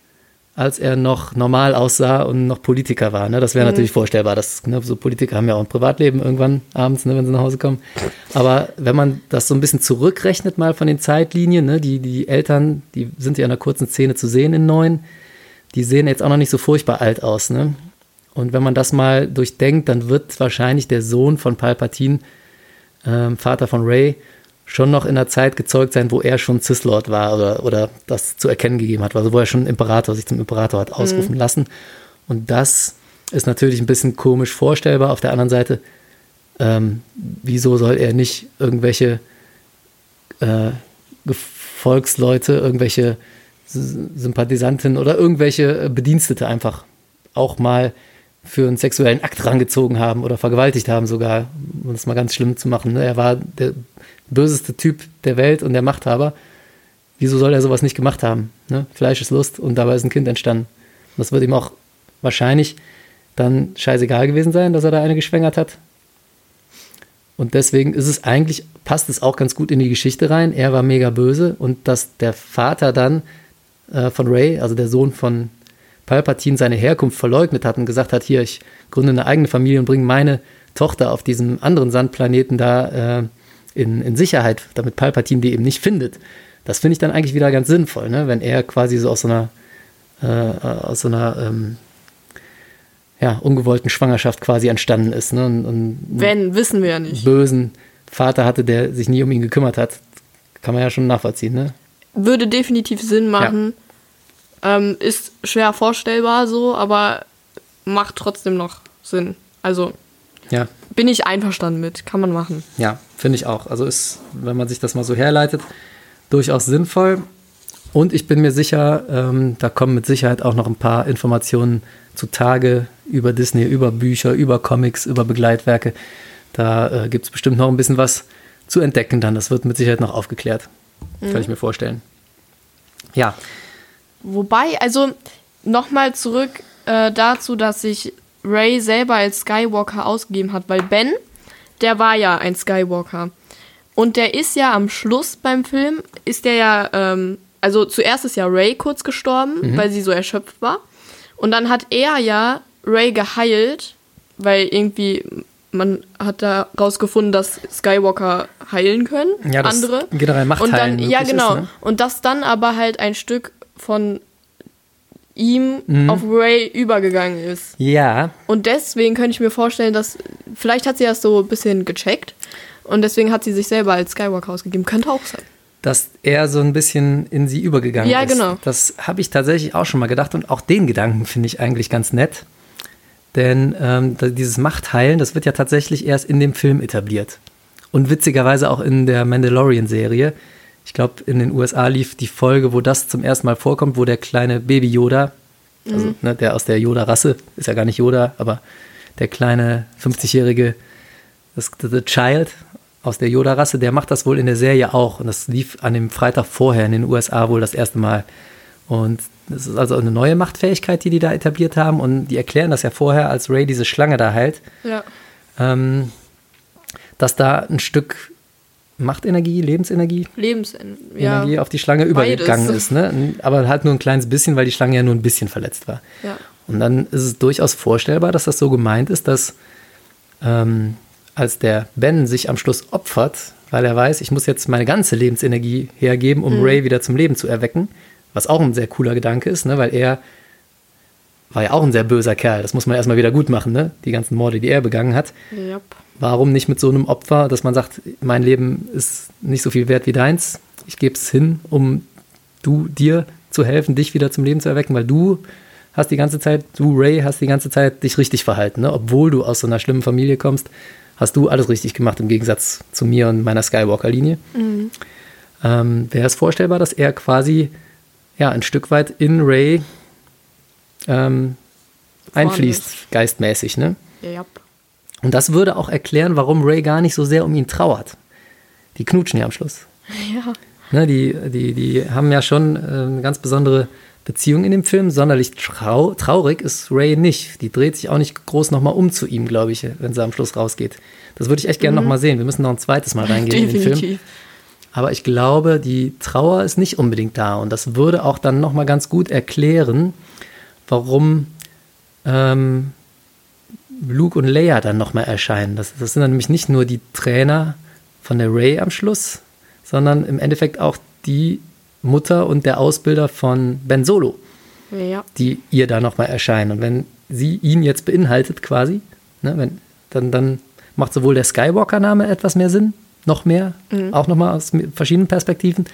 als er noch normal aussah und noch Politiker war. Ne? Das wäre mhm. natürlich vorstellbar. Dass, ne, so Politiker haben ja auch ein Privatleben irgendwann abends, ne, wenn sie nach Hause kommen. Aber wenn man das so ein bisschen zurückrechnet mal von den Zeitlinien, ne, die, die Eltern, die sind ja in einer kurzen Szene zu sehen in neun, die sehen jetzt auch noch nicht so furchtbar alt aus. Ne? Und wenn man das mal durchdenkt, dann wird wahrscheinlich der Sohn von Palpatine, ähm, Vater von Ray, schon noch in der Zeit gezeugt sein, wo er schon Cislord war oder, oder das zu erkennen gegeben hat, also wo er schon Imperator, sich zum Imperator hat ausrufen mhm. lassen. Und das ist natürlich ein bisschen komisch vorstellbar. Auf der anderen Seite, ähm, wieso soll er nicht irgendwelche äh, Volksleute, irgendwelche Sympathisanten oder irgendwelche Bedienstete einfach auch mal für einen sexuellen Akt rangezogen haben oder vergewaltigt haben sogar, um das mal ganz schlimm zu machen. Ne? Er war der böseste Typ der Welt und der Machthaber. Wieso soll er sowas nicht gemacht haben? Ne? Fleisch ist Lust und dabei ist ein Kind entstanden. Und das wird ihm auch wahrscheinlich dann scheißegal gewesen sein, dass er da eine geschwängert hat. Und deswegen ist es eigentlich, passt es auch ganz gut in die Geschichte rein. Er war mega böse und dass der Vater dann äh, von Ray, also der Sohn von Palpatine, seine Herkunft verleugnet hat und gesagt hat, hier, ich gründe eine eigene Familie und bringe meine Tochter auf diesem anderen Sandplaneten da äh, in, in Sicherheit, damit Palpatine die eben nicht findet. Das finde ich dann eigentlich wieder ganz sinnvoll, ne? wenn er quasi so aus so einer, äh, aus so einer ähm, ja, ungewollten Schwangerschaft quasi entstanden ist. Ne? Und, und wenn, wissen wir ja nicht. Bösen Vater hatte, der sich nie um ihn gekümmert hat. Kann man ja schon nachvollziehen. Ne? Würde definitiv Sinn machen. Ja. Ähm, ist schwer vorstellbar so, aber macht trotzdem noch Sinn. Also ja. Bin ich einverstanden mit, kann man machen. Ja, finde ich auch. Also ist, wenn man sich das mal so herleitet, durchaus sinnvoll. Und ich bin mir sicher, ähm, da kommen mit Sicherheit auch noch ein paar Informationen zutage über Disney, über Bücher, über Comics, über Begleitwerke. Da äh, gibt es bestimmt noch ein bisschen was zu entdecken dann. Das wird mit Sicherheit noch aufgeklärt. Mhm. Kann ich mir vorstellen. Ja. Wobei, also nochmal zurück äh, dazu, dass sich Ray selber als Skywalker ausgegeben hat, weil Ben, der war ja ein Skywalker. Und der ist ja am Schluss beim Film, ist der ja, ähm, also zuerst ist ja Ray kurz gestorben, mhm. weil sie so erschöpft war. Und dann hat er ja Ray geheilt, weil irgendwie man hat da rausgefunden, dass Skywalker heilen können, ja, das andere. Generell Macht und dann, Ja, genau. Ist, ne? Und das dann aber halt ein Stück von ihm mhm. auf Ray übergegangen ist. Ja. Und deswegen könnte ich mir vorstellen, dass vielleicht hat sie das so ein bisschen gecheckt und deswegen hat sie sich selber als Skywalker ausgegeben. Könnte auch sein. Dass er so ein bisschen in sie übergegangen ja, ist. Ja, genau. Das habe ich tatsächlich auch schon mal gedacht und auch den Gedanken finde ich eigentlich ganz nett. Denn ähm, dieses Machtheilen, das wird ja tatsächlich erst in dem Film etabliert. Und witzigerweise auch in der Mandalorian-Serie ich glaube, in den USA lief die Folge, wo das zum ersten Mal vorkommt, wo der kleine Baby Yoda, also mhm. ne, der aus der Yoda-Rasse, ist ja gar nicht Yoda, aber der kleine 50-jährige das The Child aus der Yoda-Rasse, der macht das wohl in der Serie auch. Und das lief an dem Freitag vorher in den USA wohl das erste Mal. Und das ist also eine neue Machtfähigkeit, die die da etabliert haben. Und die erklären das ja vorher, als Ray diese Schlange da heilt, Ja. ähm, dass da ein Stück Machtenergie, Lebensenergie, Lebensende. Ja. Auf die Schlange Beides. übergegangen ist. Ne? Aber halt nur ein kleines bisschen, weil die Schlange ja nur ein bisschen verletzt war. ja. Und dann ist es durchaus vorstellbar, dass das so gemeint ist, dass ähm, als der Ben sich am Schluss opfert, weil er weiß, ich muss jetzt meine ganze Lebensenergie hergeben, um Ray wieder zum Leben zu erwecken, was auch ein sehr cooler Gedanke ist, ne? weil er war ja auch ein sehr böser Kerl, das muss man erstmal wieder gut machen, ne? die ganzen Morde, die er begangen hat. Yep. Warum nicht mit so einem Opfer, dass man sagt, mein Leben ist nicht so viel wert wie deins, ich gebe es hin, um du dir zu helfen, dich wieder zum Leben zu erwecken, weil du hast die ganze Zeit, du Ray, hast die ganze Zeit dich richtig verhalten, ne? obwohl du aus so einer schlimmen Familie kommst, hast du alles richtig gemacht im Gegensatz zu mir und meiner Skywalker-Linie. Ähm, Wäre es vorstellbar, dass er quasi ja ein Stück weit in Ray ähm, einfließt, geistmäßig, ne? Yep. Und das würde auch erklären, warum Ray gar nicht so sehr um ihn trauert. Die knutschen ja am Schluss. Ja. Ne, die, die, die haben ja schon äh, eine ganz besondere Beziehung in dem Film. Sonderlich trau traurig ist Ray nicht. Die dreht sich auch nicht groß nochmal um zu ihm, glaube ich, wenn sie am Schluss rausgeht. Das würde ich echt gerne noch nochmal sehen. Wir müssen noch ein zweites Mal reingehen in den Film. Definitiv. Aber ich glaube, die Trauer ist nicht unbedingt da. Und das würde auch dann nochmal ganz gut erklären, warum ähm, Luke und Leia dann nochmal erscheinen. Das, das sind dann nämlich nicht nur die Trainer von der Ray am Schluss, sondern im Endeffekt auch die Mutter und der Ausbilder von Ben Solo, Ja. die ihr da nochmal erscheinen. Und wenn sie ihn jetzt beinhaltet quasi, ne, wenn, dann, dann macht sowohl der Skywalker-Name etwas mehr Sinn, noch mehr, auch nochmal aus verschiedenen Perspektiven,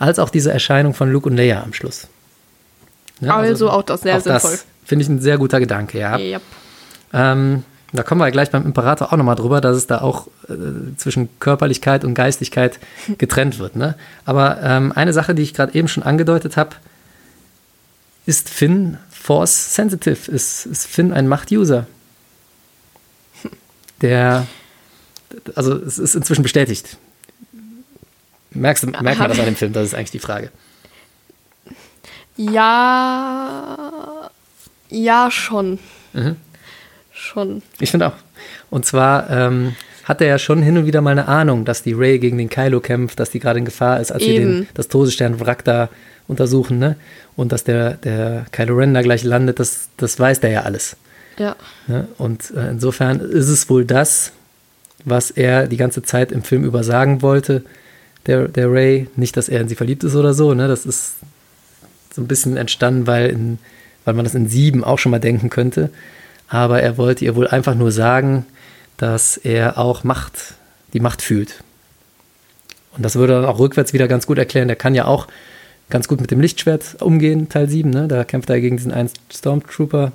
als auch diese Erscheinung von Luke und Leia am Schluss. Ne, Also auch das sehr sinnvoll. Das finde ich ein sehr guter Gedanke, ja. Yep. Ähm, da kommen wir gleich beim Imperator auch nochmal drüber, dass es da auch äh, zwischen Körperlichkeit und Geistigkeit getrennt wird. Ne? Aber ähm, eine Sache, die ich gerade eben schon angedeutet habe, ist Finn Force Sensitive? Ist, ist Finn ein Macht-User? Der, also es ist inzwischen bestätigt. Merkst du, merkt man das an dem Film? Das ist eigentlich die Frage. Ja. Ja, schon. Mhm. Schon. Ich finde auch. Und zwar ähm, hat er ja schon hin und wieder mal eine Ahnung, dass die Ray gegen den Kylo kämpft, dass die gerade in Gefahr ist, als sie den, Eben. das Todesstern-Wrack da untersuchen, ne? Und dass der, der Kylo Ren da gleich landet, das, das weiß der ja alles. Ja. Ne? Und äh, insofern ist es wohl das, was er die ganze Zeit im Film über sagen wollte, der, der Ray. Nicht, dass er in sie verliebt ist oder so, ne? Das ist so ein bisschen entstanden, weil, in, weil man das in sieben auch schon mal denken könnte. Aber er wollte ihr wohl einfach nur sagen, dass er auch Macht, die Macht fühlt. Und das würde dann auch rückwärts wieder ganz gut erklären. Der kann ja auch ganz gut mit dem Lichtschwert umgehen, Teil 7. Ne? Da kämpft er gegen diesen einen Stormtrooper.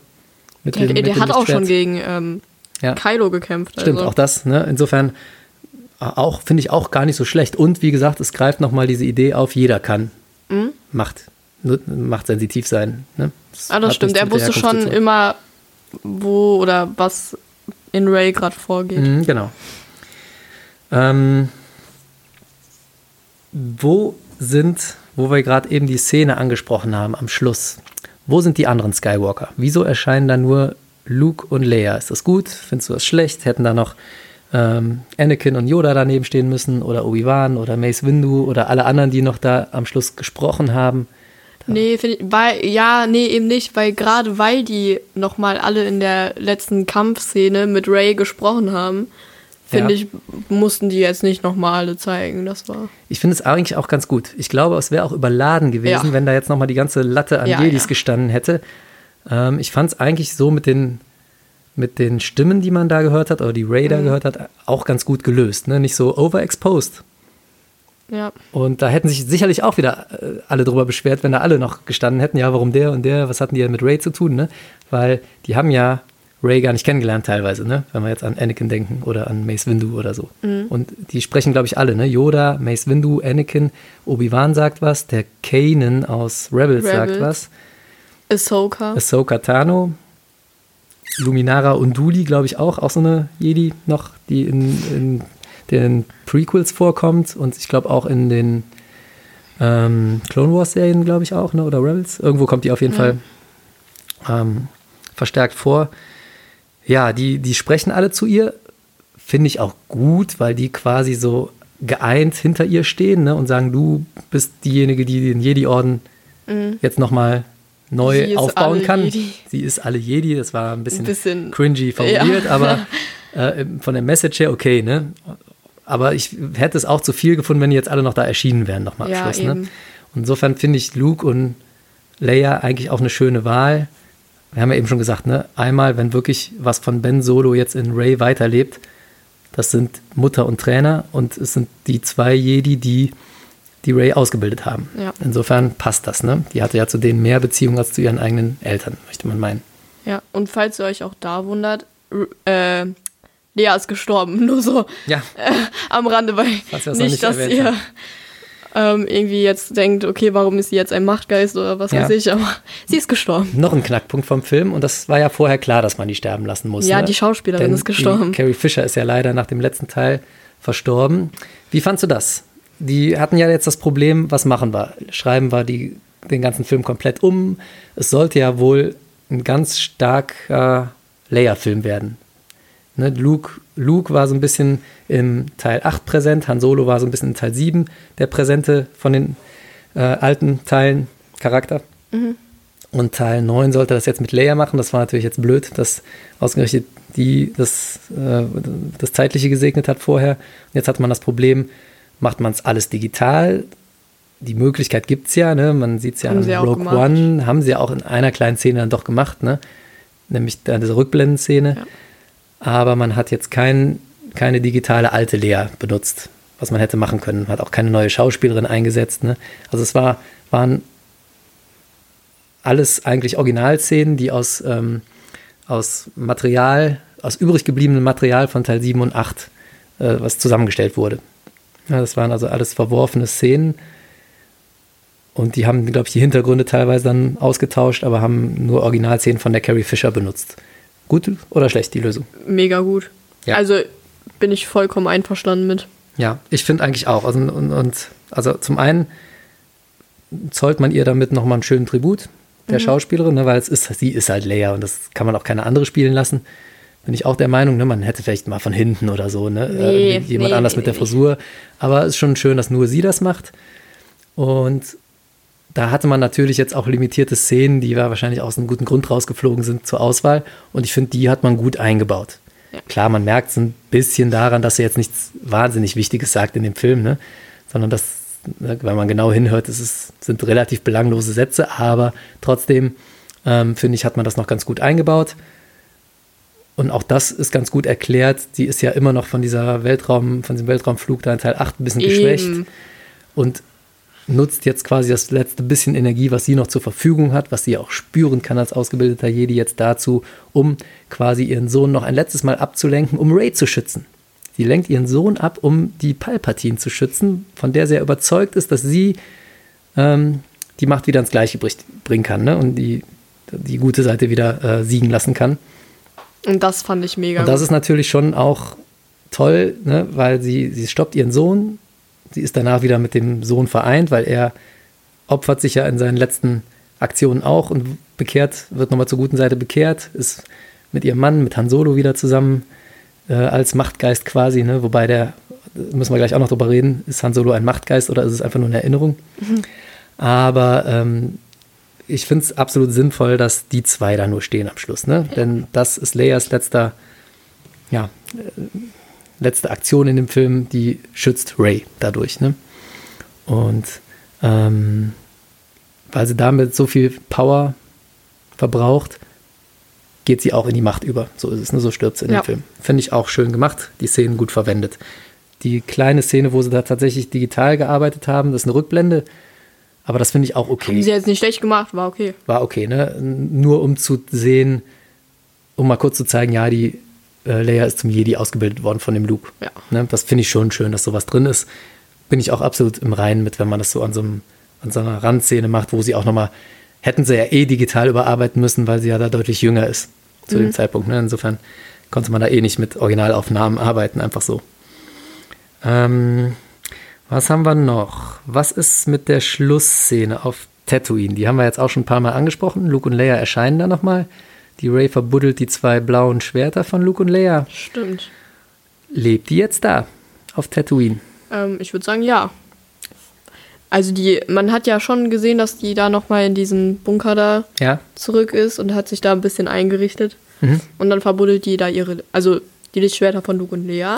Mit Der, dem, mit der dem hat auch schon gegen ähm, Ja. Kylo gekämpft. Stimmt, also. auch das. Ne? Insofern äh, auch finde ich auch gar nicht so schlecht. Und wie gesagt, es greift nochmal diese Idee auf, jeder kann Mhm. Macht, nur- machtsensitiv sein. Ne? Ah, das stimmt. Er mit der wusste schon immer, wo oder was in Ray gerade vorgeht. Mhm, genau. Ähm, wo sind, wo wir gerade eben die Szene angesprochen haben am Schluss, wo sind die anderen Skywalker? Wieso erscheinen da nur Luke und Leia? Ist das gut? Findest du das schlecht? Hätten da noch ähm, Anakin und Yoda daneben stehen müssen oder Obi-Wan oder Mace Windu oder alle anderen, die noch da am Schluss gesprochen haben? Nee, finde ich, weil, ja, nee, eben nicht, weil gerade weil die nochmal alle in der letzten Kampfszene mit Ray gesprochen haben, finde Ja. ich, mussten die jetzt nicht nochmal alle zeigen. Das war. Ich finde es eigentlich auch ganz gut. Ich glaube, es wäre auch überladen gewesen, Ja. wenn da jetzt nochmal die ganze Latte an Jedis gestanden hätte. Ähm, ich fand es eigentlich so mit den, mit den Stimmen, die man da gehört hat, oder die Ray Mhm. da gehört hat, auch ganz gut gelöst. Ne? Nicht so overexposed. Ja. Und da hätten sich sicherlich auch wieder äh, alle drüber beschwert, wenn da alle noch gestanden hätten, ja, warum der und der, was hatten die denn mit Ray zu tun, ne? Weil die haben ja Ray gar nicht kennengelernt teilweise, ne? Wenn wir jetzt an Anakin denken oder an Mace Windu oder so. Und die sprechen, glaube ich, alle, ne? Yoda, Mace Windu, Anakin, Obi-Wan sagt was, der Kanan aus Rebels, sagt Rebels. was, Ahsoka. Ahsoka Tano, Luminara Unduli, glaube ich, auch, auch so eine Jedi noch, die in, in den Prequels vorkommt und ich glaube auch in den ähm, Clone Wars Serien, glaube ich auch, ne? oder Rebels. Irgendwo kommt die auf jeden Ja. Fall ähm, verstärkt vor. Ja, die, die sprechen alle zu ihr, finde ich auch gut, weil die quasi so geeint hinter ihr stehen ne? und sagen, du bist diejenige, die den Jedi-Orden jetzt nochmal neu aufbauen kann. Jedi. Sie ist alle Jedi, das war ein bisschen, Ein bisschen- cringy formuliert, Ja. aber äh, von der Message her okay, ne? Aber ich hätte es auch zu viel gefunden, wenn die jetzt alle noch da erschienen wären, nochmal am Ja, Schluss. Ne? Insofern finde ich Luke und Leia eigentlich auch eine schöne Wahl. Wir haben ja eben schon gesagt, ne? Einmal, wenn wirklich was von Ben Solo jetzt in Ray weiterlebt, das sind Mutter und Trainer und es sind die zwei Jedi, die die Ray ausgebildet haben. Ja. Insofern passt das, ne? Die hatte ja zu denen mehr Beziehung als zu ihren eigenen Eltern, möchte man meinen. Ja, und falls ihr euch auch da wundert, äh, Lea ist gestorben. Nur so Ja, äh, am Rande, weil das nicht, nicht dass ihr ähm, irgendwie jetzt denkt, okay, warum ist sie jetzt ein Machtgeist oder was Ja. weiß ich, aber sie ist gestorben. noch ein Knackpunkt vom Film und das war ja vorher klar, dass man die sterben lassen muss. Ja, ne? die Schauspielerin Denn ist gestorben. Carrie Fisher ist ja leider nach dem letzten Teil verstorben. Wie fandst du das? Die hatten ja jetzt das Problem, was machen wir? Schreiben wir die, den ganzen Film komplett um? Es sollte ja wohl ein ganz starker Leia-Film werden. Ne, Luke, Luke war so ein bisschen im Teil 8 präsent, Han Solo war so ein bisschen in Teil 7 der präsente von den äh, alten Teilen Charakter. Und Teil 9 sollte das jetzt mit Leia machen. Das war natürlich jetzt blöd, dass ausgerechnet die das, äh, das Zeitliche gesegnet hat vorher. Und jetzt hat man das Problem, macht man es alles digital? Die Möglichkeit gibt es ja, ne? man sieht es ja Haben auch Rogue. One, haben sie ja auch in einer kleinen Szene dann doch gemacht, ne? nämlich diese Rückblendenszene. Ja. Aber man hat jetzt kein, keine digitale alte Lea benutzt, was man hätte machen können. Hat auch keine neue Schauspielerin eingesetzt. Ne? Also es war, waren alles eigentlich Originalszenen, die aus, ähm, aus Material, aus übrig gebliebenem Material von Teil 7 und 8, äh, was zusammengestellt wurde. Ja, das waren also alles verworfene Szenen. Und die haben, glaube ich, die Hintergründe teilweise dann ausgetauscht, aber haben nur Originalszenen von der Carrie Fisher benutzt. Gut oder schlecht, die Lösung? Mega gut. Ja. Also bin ich vollkommen einverstanden mit. Ja, ich finde eigentlich auch. Also, und, und, also zum einen zollt man ihr damit nochmal einen schönen Tribut der Schauspielerin, ne, weil es ist, sie ist halt Leia und das kann man auch keine andere spielen lassen. Bin ich auch der Meinung, ne, man hätte vielleicht mal von hinten oder so, ne, Nee, äh, jemand nee, anders nee, mit der. Frisur. Aber es ist schon schön, dass nur sie das macht. Und da hatte man natürlich jetzt auch limitierte Szenen, die wahrscheinlich aus einem guten Grund rausgeflogen sind zur Auswahl. Und ich finde, die hat man gut eingebaut. Ja. Klar, man merkt es ein bisschen daran, dass er jetzt nichts wahnsinnig Wichtiges sagt in dem Film, ne? sondern dass, ne, wenn man genau hinhört, es ist, sind relativ belanglose Sätze, aber trotzdem ähm, finde ich, hat man das noch ganz gut eingebaut. Und auch das ist ganz gut erklärt. Die ist ja immer noch von dieser Weltraum, von diesem Weltraumflug da in Teil 8 ein bisschen geschwächt Eben. und nutzt jetzt quasi das letzte bisschen Energie, was sie noch zur Verfügung hat, was sie auch spüren kann als ausgebildeter Jedi jetzt dazu, um quasi ihren Sohn noch ein letztes Mal abzulenken, um Ray zu schützen. Sie lenkt ihren Sohn ab, um die Palpatine zu schützen, von der sie ja überzeugt ist, dass sie ähm, die Macht wieder ins Gleiche bringen kann ne? und die, die gute Seite wieder äh, siegen lassen kann. Und das fand ich mega Und das ist natürlich schon auch toll, ne? weil sie, sie stoppt ihren Sohn. Sie ist danach wieder mit dem Sohn vereint, weil er opfert sich ja in seinen letzten Aktionen auch und bekehrt, wird nochmal zur guten Seite bekehrt, ist mit ihrem Mann, mit Han Solo wieder zusammen äh, als Machtgeist quasi, ne? wobei der, müssen wir gleich auch noch drüber reden, ist Han Solo ein Machtgeist oder ist es einfach nur eine Erinnerung? Aber ähm, ich finde es absolut sinnvoll, dass die zwei da nur stehen am Schluss. Ne? Denn das ist Leias letzter, ja, äh, letzte Aktion in dem Film, die schützt Ray dadurch. Ne? Und ähm, weil sie damit so viel Power verbraucht, geht sie auch in die Macht über. So ist es, ne? so stirbt sie in Ja. dem Film. Finde ich auch schön gemacht, die Szenen gut verwendet. Die kleine Szene, wo sie da tatsächlich digital gearbeitet haben, das ist eine Rückblende. Aber das finde ich auch okay Haben sie jetzt nicht schlecht gemacht, war okay. war okay, ne? Nur um zu sehen, um mal kurz zu zeigen, ja, die äh, Leia ist zum Jedi ausgebildet worden von dem Luke. Ja. Ne? Das finde ich schon schön, dass sowas drin ist. Bin ich auch absolut im Reinen mit, wenn man das so an so, einem, an so einer Randszene macht, wo sie auch nochmal, hätten sie ja eh digital überarbeiten müssen, weil sie ja da deutlich jünger ist. zu dem Zeitpunkt. Ne? Insofern konnte man da eh nicht mit Originalaufnahmen arbeiten, einfach so. Ähm, was haben wir noch? Was ist mit der Schlussszene auf Tatooine? Die haben wir jetzt auch schon ein paar Mal angesprochen. Luke und Leia erscheinen da nochmal. Die Ray verbuddelt die zwei blauen Schwerter von Luke und Leia. Stimmt. Lebt die jetzt da auf Tatooine? Ähm, ich würde sagen, ja. Also die, man hat ja schon gesehen, dass die da nochmal in diesen Bunker da Ja. zurück ist und hat sich da ein bisschen eingerichtet. Mhm. Und dann verbuddelt die da ihre, also die Lichtschwerter von Luke und Lea.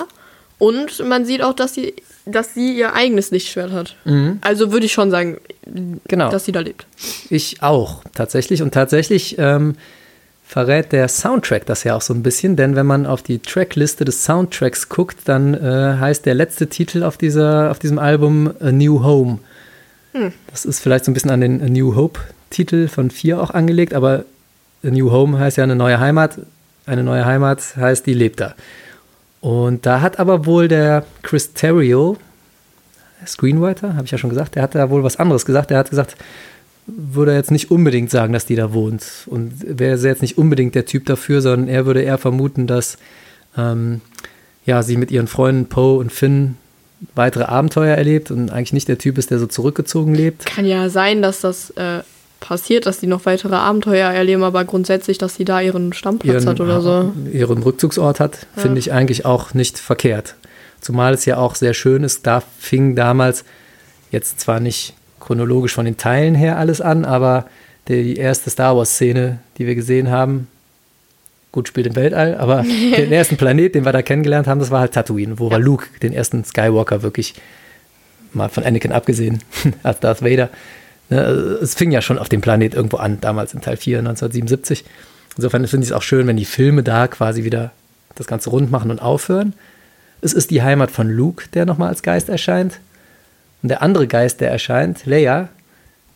Und man sieht auch, dass sie, dass sie ihr eigenes Lichtschwert hat. Also würde ich schon sagen, Genau. dass sie da lebt. Ich auch, tatsächlich. Und tatsächlich ähm, verrät der Soundtrack das ja auch so ein bisschen, denn wenn man auf die Trackliste des Soundtracks guckt, dann äh, heißt der letzte Titel auf, dieser, auf diesem Album A New Home. Das ist vielleicht so ein bisschen an den A New Hope-Titel von 4 auch angelegt, aber A New Home heißt ja eine neue Heimat. Eine neue Heimat heißt, die lebt da. Und da hat aber wohl der Chris Terrio, Screenwriter, habe ich ja schon gesagt, der hat da wohl was anderes gesagt. Der hat gesagt, würde er jetzt nicht unbedingt sagen, dass die da wohnt. Und wäre jetzt nicht unbedingt der Typ dafür, sondern er würde eher vermuten, dass ähm, ja, sie mit ihren Freunden Poe und Finn weitere Abenteuer erlebt und eigentlich nicht der Typ ist, der so zurückgezogen lebt. Kann ja sein, dass das äh, passiert, dass die noch weitere Abenteuer erleben, aber grundsätzlich, dass sie da ihren Stammplatz hat oder so. ihren Rückzugsort hat, finde ich eigentlich auch nicht verkehrt. Zumal es ja auch sehr schön ist, da fing damals jetzt zwar nicht chronologisch von den Teilen her alles an, aber die erste Star Wars-Szene, die wir gesehen haben, gut, spielt im Weltall, aber den ersten Planet, den wir da kennengelernt haben, das war halt Tatooine, wo wir Luke, den ersten Skywalker, wirklich mal von Anakin abgesehen, als Darth Vader, ne, es fing ja schon auf dem Planet irgendwo an, damals in Teil 4, 1977. Insofern finde ich es auch schön, wenn die Filme da quasi wieder das Ganze rund machen und aufhören. Es ist die Heimat von Luke, der nochmal als Geist erscheint. Und der andere Geist, der erscheint, Leia,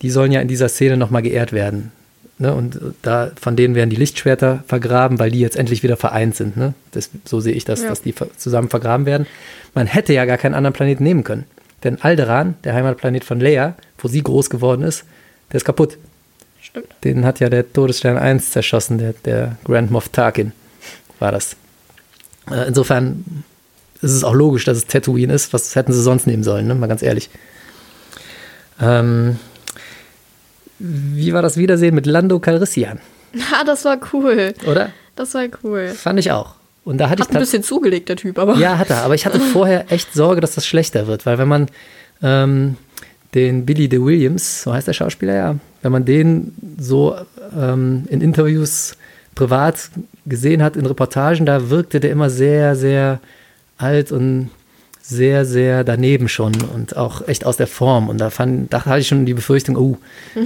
die sollen ja in dieser Szene nochmal geehrt werden. Ne? Und da, von denen werden die Lichtschwerter vergraben, weil die jetzt endlich wieder vereint sind. Ne? Das, so sehe ich das, Ja. dass die zusammen vergraben werden. Man hätte ja gar keinen anderen Planeten nehmen können. Denn Alderaan, der Heimatplanet von Leia, wo sie groß geworden ist, der ist kaputt. Stimmt. Den hat ja der Todesstern 1 zerschossen, der, der Grand Moff Tarkin war das. Äh, Insofern ist es auch logisch, dass es Tatooine ist. Was hätten sie sonst nehmen sollen, ne? mal ganz ehrlich. Ähm, wie war das Wiedersehen mit Lando Calrissian, Ah, das war cool. oder? Das war cool. Fand ich auch. Und da hatte Hat ich ein bisschen zugelegt, der Typ, aber. ja, hat er. Aber ich hatte vorher echt Sorge, dass das schlechter wird, weil wenn man ähm, den Billy de Williams, so heißt der Schauspieler ja, wenn man den so ähm, in Interviews privat gesehen hat, in Reportagen, da wirkte der immer sehr, sehr alt und sehr, sehr daneben schon und auch echt aus der Form. Und da, fand, da hatte ich schon die Befürchtung, oh,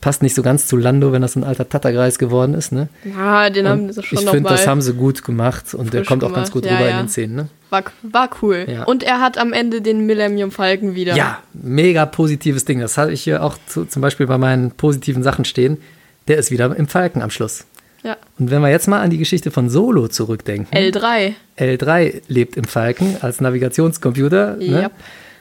passt nicht so ganz zu Lando, wenn das ein alter Tattergreis geworden ist. Ne? Ja, den haben Und sie schon ich finde, das haben sie gut gemacht und der kommt auch ganz gemacht. gut Ja, rüber ja. in den Szenen. Ne? war, war cool. Ja. Und er hat am Ende den Millennium Falcon wieder. Ja, mega positives Ding. Das hatte ich hier auch zu, zum Beispiel bei meinen positiven Sachen stehen. Der ist wieder im Falken am Schluss. Ja. Und wenn wir jetzt mal an die Geschichte von Solo zurückdenken. L3. L3 lebt im Falken als Navigationscomputer. Ne? Yep.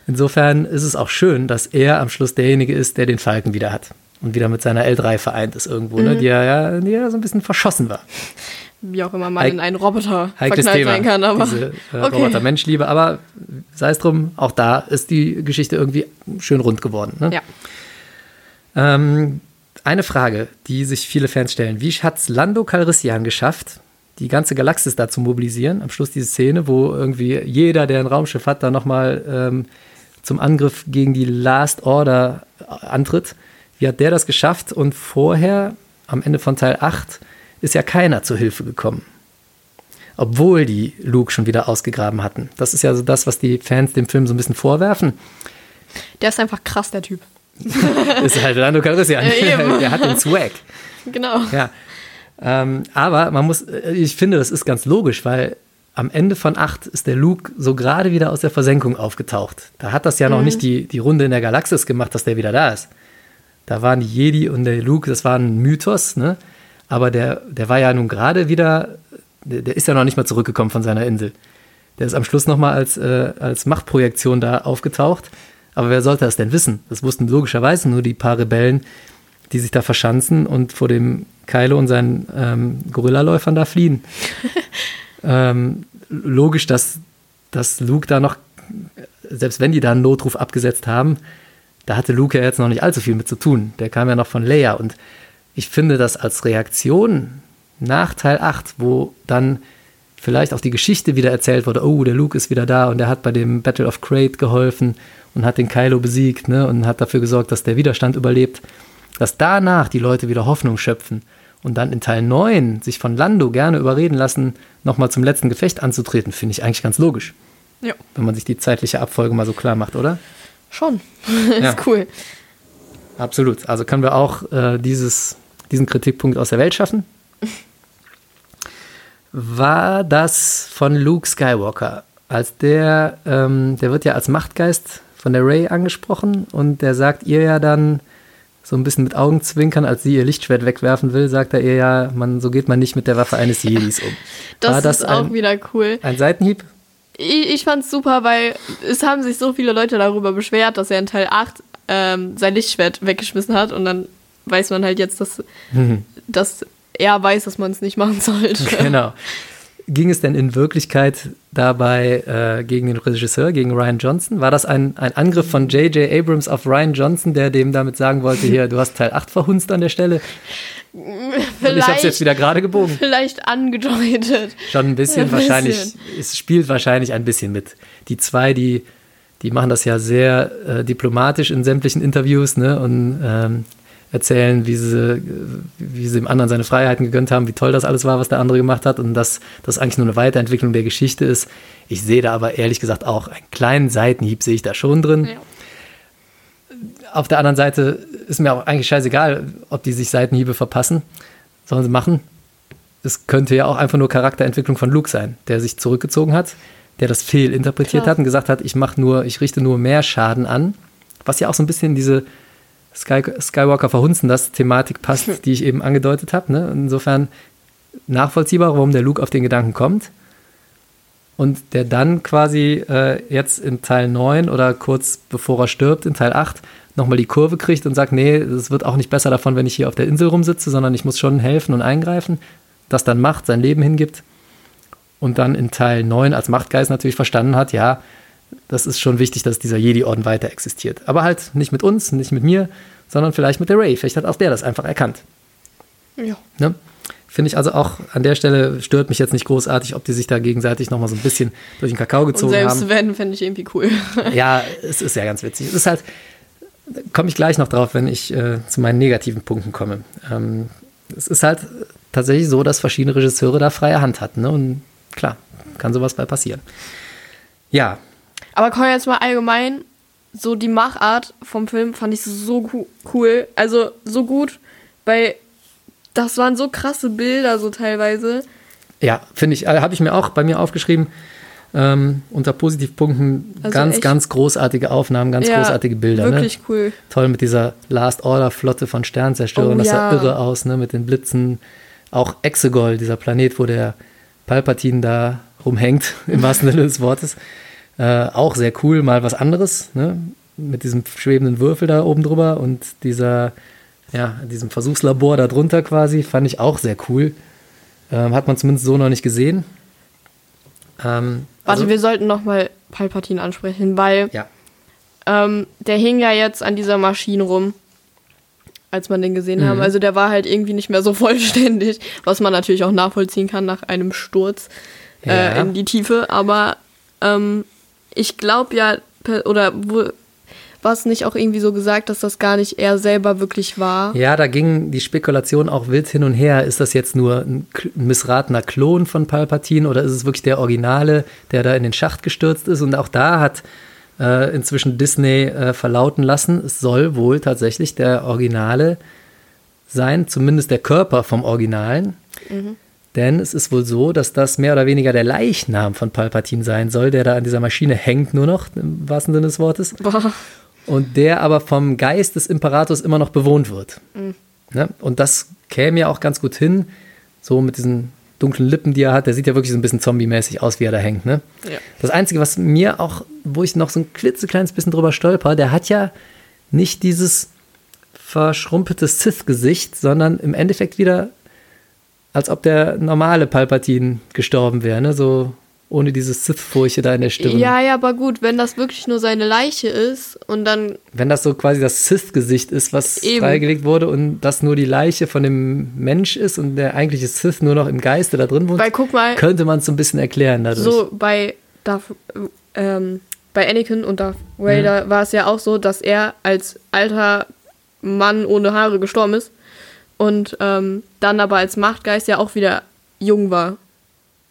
Insofern ist es auch schön, dass er am Schluss derjenige ist, der den Falken wieder hat. Und wieder mit seiner L3 vereint ist irgendwo, Mhm. ne? die, ja, ja, die ja so ein bisschen verschossen war. Wie auch immer man in einen Roboter verknallt Thema, sein kann. Aber diese äh, okay. Roboter-Mensch-Liebe. Aber sei es drum, auch da ist die Geschichte irgendwie schön rund geworden. Ne? Ja. Ähm, eine Frage, die sich viele Fans stellen. Wie hat es Lando Calrissian geschafft, die ganze Galaxis da zu mobilisieren? Am Schluss diese Szene, wo irgendwie jeder, der ein Raumschiff hat, da nochmal ähm, zum Angriff gegen die Last Order äh, antritt. Wie hat der das geschafft? Und vorher, am Ende von Teil 8, ist ja keiner zu Hilfe gekommen. Obwohl die Luke schon wieder ausgegraben hatten. Das ist ja so das, was die Fans dem Film so ein bisschen vorwerfen. Der ist einfach krass, der Typ. ist halt Lando Calrissian. Ja, der hat den Swag. Genau. Ja. Ähm, aber man muss, äh, ich finde, das ist ganz logisch, weil am Ende von 8 ist der Luke so gerade wieder aus der Versenkung aufgetaucht. Da hat das ja noch nicht die, die Runde in der Galaxis gemacht, dass der wieder da ist. Da waren die Jedi und der Luke, das war ein Mythos, ne? Aber der, der war ja nun gerade wieder, der, der ist ja noch nicht mal zurückgekommen von seiner Insel. Der ist am Schluss nochmal als, äh, als Machtprojektion da aufgetaucht. Aber wer sollte das denn wissen? Das wussten logischerweise nur die paar Rebellen, die sich da verschanzen und vor dem Kylo und seinen ähm, Gorillaläufern da fliehen. ähm, logisch, dass, dass Luke da noch, selbst wenn die da einen Notruf abgesetzt haben, da hatte Luke ja jetzt noch nicht allzu viel mit zu tun. Der kam ja noch von Leia und ich finde das als Reaktion nach Teil 8, wo dann vielleicht auch die Geschichte wieder erzählt wurde, oh, der Luke ist wieder da und er hat bei dem Battle of Crate geholfen und hat den Kylo besiegt ne, und hat dafür gesorgt, dass der Widerstand überlebt, dass danach die Leute wieder Hoffnung schöpfen und dann in Teil 9 sich von Lando gerne überreden lassen, nochmal zum letzten Gefecht anzutreten, finde ich eigentlich ganz logisch. Ja. Wenn man sich die zeitliche Abfolge mal so klar macht, oder? Schon. Ja. ist cool. Absolut. Also können wir auch äh, dieses, diesen Kritikpunkt aus der Welt schaffen. War das von Luke Skywalker, als der, ähm, der wird ja als Machtgeist von der Ray angesprochen und der sagt ihr ja dann so ein bisschen mit Augenzwinkern, als sie ihr Lichtschwert wegwerfen will, sagt er ihr ja, man, so geht man nicht mit der Waffe eines Jedis um. Das, War das ist auch ein- wieder cool. Ein Seitenhieb? Ich, ich fand's super, weil es haben sich so viele Leute darüber beschwert, dass er in Teil 8 ähm, sein Lichtschwert weggeschmissen hat und dann weiß man halt jetzt, dass, dass er weiß, dass man es nicht machen sollte. Genau. Ging es denn in Wirklichkeit dabei äh, gegen den Regisseur, gegen Ryan Johnson? War das ein, ein Angriff von J.J. Abrams auf Ryan Johnson, der dem damit sagen wollte, hier, du hast Teil 8 verhunzt an der Stelle? Und ich habe es jetzt wieder gerade gebogen. vielleicht angedeutet. Schon ein bisschen, Ein wahrscheinlich, bisschen. es spielt wahrscheinlich ein bisschen mit. Die zwei, die, die machen das ja sehr äh, diplomatisch in sämtlichen Interviews ne, und ähm, erzählen, wie sie, wie sie dem anderen seine Freiheiten gegönnt haben, wie toll das alles war, was der andere gemacht hat und dass das eigentlich nur eine Weiterentwicklung der Geschichte ist. Ich sehe da aber ehrlich gesagt auch einen kleinen Seitenhieb sehe ich da schon drin. Ja. Auf der anderen Seite ist mir auch eigentlich scheißegal, ob die sich Seitenhiebe verpassen. Sollen sie machen. Es könnte ja auch einfach nur Charakterentwicklung von Luke sein, der sich zurückgezogen hat, der das fehlinterpretiert Klar. hat und gesagt hat, ich mache nur, ich richte nur mehr Schaden an. Was ja auch so ein bisschen in diese Sky, Skywalker verhunzen das Thematik passt, die ich eben angedeutet habe. Ne? Insofern nachvollziehbar, warum der Luke auf den Gedanken kommt. Und der dann quasi äh, jetzt in Teil 9 oder kurz bevor er stirbt, in Teil 8, nochmal die Kurve kriegt und sagt, nee, es wird auch nicht besser davon, wenn ich hier auf der Insel rumsitze, sondern ich muss schon helfen und eingreifen. Das dann macht, sein Leben hingibt. Und dann in Teil 9 als Machtgeist natürlich verstanden hat, ja, das ist schon wichtig, dass dieser Jedi-Orden weiter existiert. Aber halt nicht mit uns, nicht mit mir, sondern vielleicht mit der Ray. Vielleicht hat auch der das einfach erkannt. Ja. Ne? Finde ich also auch an der Stelle stört mich jetzt nicht großartig, ob die sich da gegenseitig nochmal so ein bisschen durch den Kakao Und gezogen selbst haben. wenn, fände ich irgendwie cool. Ja, es ist ja ganz witzig. Es ist halt, komme ich gleich noch drauf, wenn ich äh, zu meinen negativen Punkten komme. Ähm, es ist halt tatsächlich so, dass verschiedene Regisseure da freie Hand hatten. Ne? Und klar, kann sowas bei passieren. Ja, Aber komm jetzt mal allgemein, so die Machart vom Film fand ich so cool. Also so gut, weil das waren so krasse Bilder so teilweise. Ja, finde ich, äh, habe ich mir auch bei mir aufgeschrieben. Ähm, unter Positivpunkten Also ganz, echt. ganz großartige Aufnahmen, ganz Ja, großartige Bilder. Wirklich Ne? cool. Toll mit dieser Last Order Flotte von Sternzerstörern, Oh, das sah ja. irre aus, ne? mit den Blitzen. Auch Exegol, dieser Planet, wo der Palpatine da rumhängt, im wahrsten Sinne des Wortes. Äh, auch sehr cool, mal was anderes, ne? mit diesem schwebenden Würfel da oben drüber und dieser, ja, diesem Versuchslabor da drunter quasi, fand ich auch sehr cool. Ähm, hat man zumindest so noch nicht gesehen. Ähm, Warte, also- wir sollten noch mal Palpatine ansprechen, weil ja. ähm, der hing ja jetzt an dieser Maschine rum, als man den gesehen Mhm. haben. Also der war halt irgendwie nicht mehr so vollständig, was man natürlich auch nachvollziehen kann nach einem Sturz äh, Ja. in die Tiefe. Aber ähm, ich glaube ja, oder wo, war es nicht auch irgendwie so gesagt, dass das gar nicht er selber wirklich war? Ja, da ging die Spekulation auch wild hin und her. Ist das jetzt nur ein missratener Klon von Palpatine oder ist es wirklich der Originale, der da in den Schacht gestürzt ist? Und auch da hat äh, inzwischen Disney äh, verlauten lassen, es soll wohl tatsächlich der Originale sein, zumindest der Körper vom Originalen. Denn es ist wohl so, dass das mehr oder weniger der Leichnam von Palpatine sein soll, der da an dieser Maschine hängt, nur noch, im wahrsten Sinne des Wortes Boah. und der aber vom Geist des Imperators immer noch bewohnt wird. Ne? Und das käme ja auch ganz gut hin, so mit diesen dunklen Lippen, die er hat. Der sieht ja wirklich so ein bisschen zombie-mäßig aus, wie er da hängt. Ne? Ja. Das Einzige, was mir auch, wo ich noch so ein klitzekleines bisschen drüber stolper, der hat ja nicht dieses verschrumpeltes Sith-Gesicht, sondern im Endeffekt wieder, als ob der normale Palpatine gestorben wäre, ne? So ohne dieses Sith-Furche da in der Stirn. Ja, ja, aber gut, wenn das wirklich nur seine Leiche ist und dann. Wenn das so quasi das Sith-Gesicht ist, was Eben. freigelegt wurde und das nur die Leiche von dem Mensch ist und der eigentliche Sith nur noch im Geiste da drin wohnt, Weil guck mal, könnte man es so ein bisschen erklären dadurch. so bei Darth, ähm, bei Anakin und Darth Vader war es ja auch so, dass er als alter Mann ohne Haare gestorben ist und ähm, dann aber als Machtgeist ja auch wieder jung war.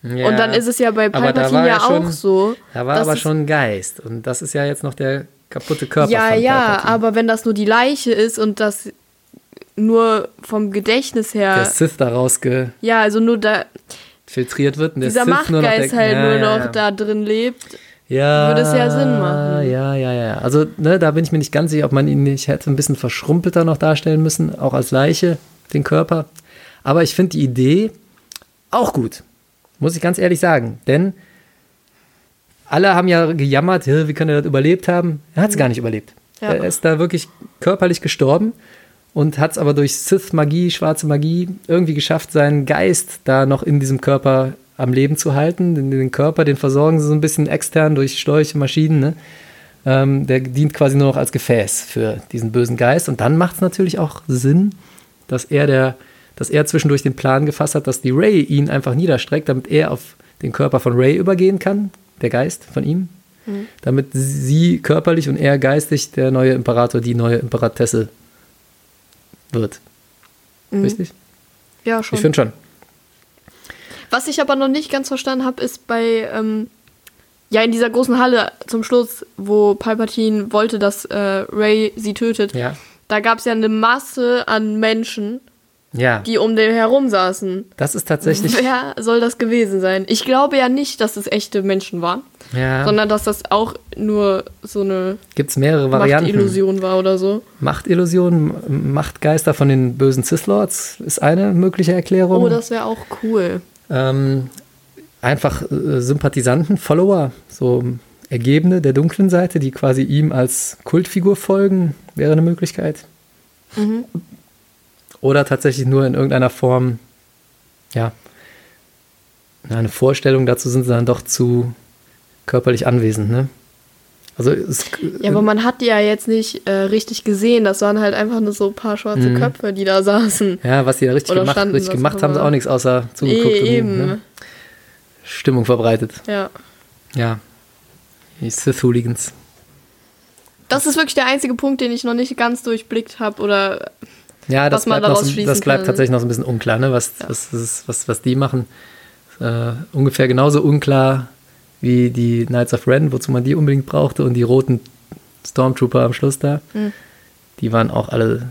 Ja. Und dann ist es ja bei Palpatine ja schon- auch so. Da war aber schon ein Geist. Und das ist ja jetzt noch der kaputte Körper Ja, ja, Palpatine. aber wenn das nur die Leiche ist und das nur vom Gedächtnis der her. Sith daraus gefiltriert Ja, also nur da, wird und der dieser Sith nur noch Machtgeist der, halt ja, nur noch ja. da drin lebt. ja, würde es ja Sinn machen. Ja, ja, ja. Also, ne, da bin ich mir nicht ganz sicher, ob man ihn nicht hätte ein bisschen verschrumpelter noch darstellen müssen, auch als Leiche, den Körper. Aber ich finde die Idee auch gut, muss ich ganz ehrlich sagen. Denn alle haben ja gejammert, "Hä, wie kann er das überlebt haben? Er hat es gar nicht überlebt. Ja. Er ist da wirklich körperlich gestorben und hat es aber durch Sith-Magie, schwarze Magie, irgendwie geschafft, seinen Geist da noch in diesem Körper am Leben zu halten. Den, den Körper, den versorgen sie so ein bisschen extern durch Schläuche, Maschinen. Ne? Ähm, der dient quasi nur noch als Gefäß für diesen bösen Geist. Und dann macht es natürlich auch Sinn, dass er, der, dass er zwischendurch den Plan gefasst hat, dass die Ray ihn einfach niederstreckt, damit er auf den Körper von Ray übergehen kann, der Geist von ihm. Damit sie körperlich und er geistig der neue Imperator, die neue Imperatesse wird. Richtig? Ja, schon. Ich finde schon. Was ich aber noch nicht ganz verstanden habe, ist bei, ähm, ja, in dieser großen Halle zum Schluss, wo Palpatine wollte, dass äh, Ray sie tötet, Ja. Da gab es ja eine Masse an Menschen, Ja. die um den herum saßen. Das ist tatsächlich. Wer soll das gewesen sein? Ich glaube ja nicht, dass es echte Menschen waren, Ja. sondern dass das auch nur so eine Gibt es mehrere Varianten. Machtillusion war oder so. Machtillusion, Machtgeister von den bösen Sith-Lords ist eine mögliche Erklärung. Oh, das wäre auch cool. ähm, einfach äh, Sympathisanten, Follower, so Ergebene der dunklen Seite, die quasi ihm als Kultfigur folgen, wäre eine Möglichkeit. Oder tatsächlich nur in irgendeiner Form, ja, eine Vorstellung dazu sind sie dann doch zu körperlich anwesend, ne? Also es, Ja, aber man hat die ja jetzt nicht äh, richtig gesehen. Das waren halt einfach nur so ein paar schwarze Mhm. Köpfe, die da saßen. ja, was sie da richtig Oder gemacht, richtig gemacht haben sie auch nichts außer zugeguckt und eben. ne, Stimmung verbreitet. Ja. Ja, die Sith-Hooligans. Das ist wirklich der einzige Punkt, den ich noch nicht ganz durchblickt habe. Oder Ja, das was man bleibt, noch, daraus so- das bleibt kann. tatsächlich noch so ein bisschen unklar, ne? was, was, das ist- was, was die machen. Äh, ungefähr genauso unklar wie die Knights of Ren, wozu man die unbedingt brauchte, und die roten Stormtrooper am Schluss da. Hm. Die waren auch alle.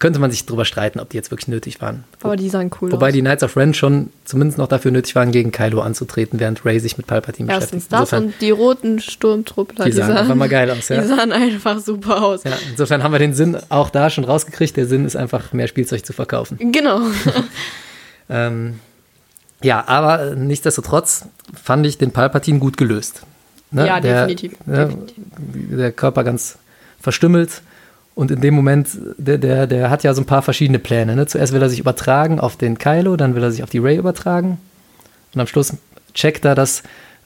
Könnte man sich drüber streiten, ob die jetzt wirklich nötig waren. aber die sahen cool Wobei aus. die Knights of Ren schon zumindest noch dafür nötig waren, gegen Kylo anzutreten, während Ray sich mit Palpatine Erstens beschäftigt. das Insofern, und die roten Sturmtruppler, die sahen einfach mal geil aus, ja. Die sahen einfach super aus. ja. Insofern haben wir den Sinn auch da schon rausgekriegt. Der Sinn ist einfach, mehr Spielzeug zu verkaufen. Genau. Ähm, ja, aber nichtsdestotrotz fand ich den Palpatine gut gelöst. Ne? Ja, der, definitiv, Ne, definitiv. Der Körper ganz verstümmelt. Und in dem Moment, der, der, der hat ja so ein paar verschiedene Pläne. Ne? Zuerst will er sich übertragen auf den Kylo, dann will er sich auf die Ray übertragen. Und am Schluss checkt er, dass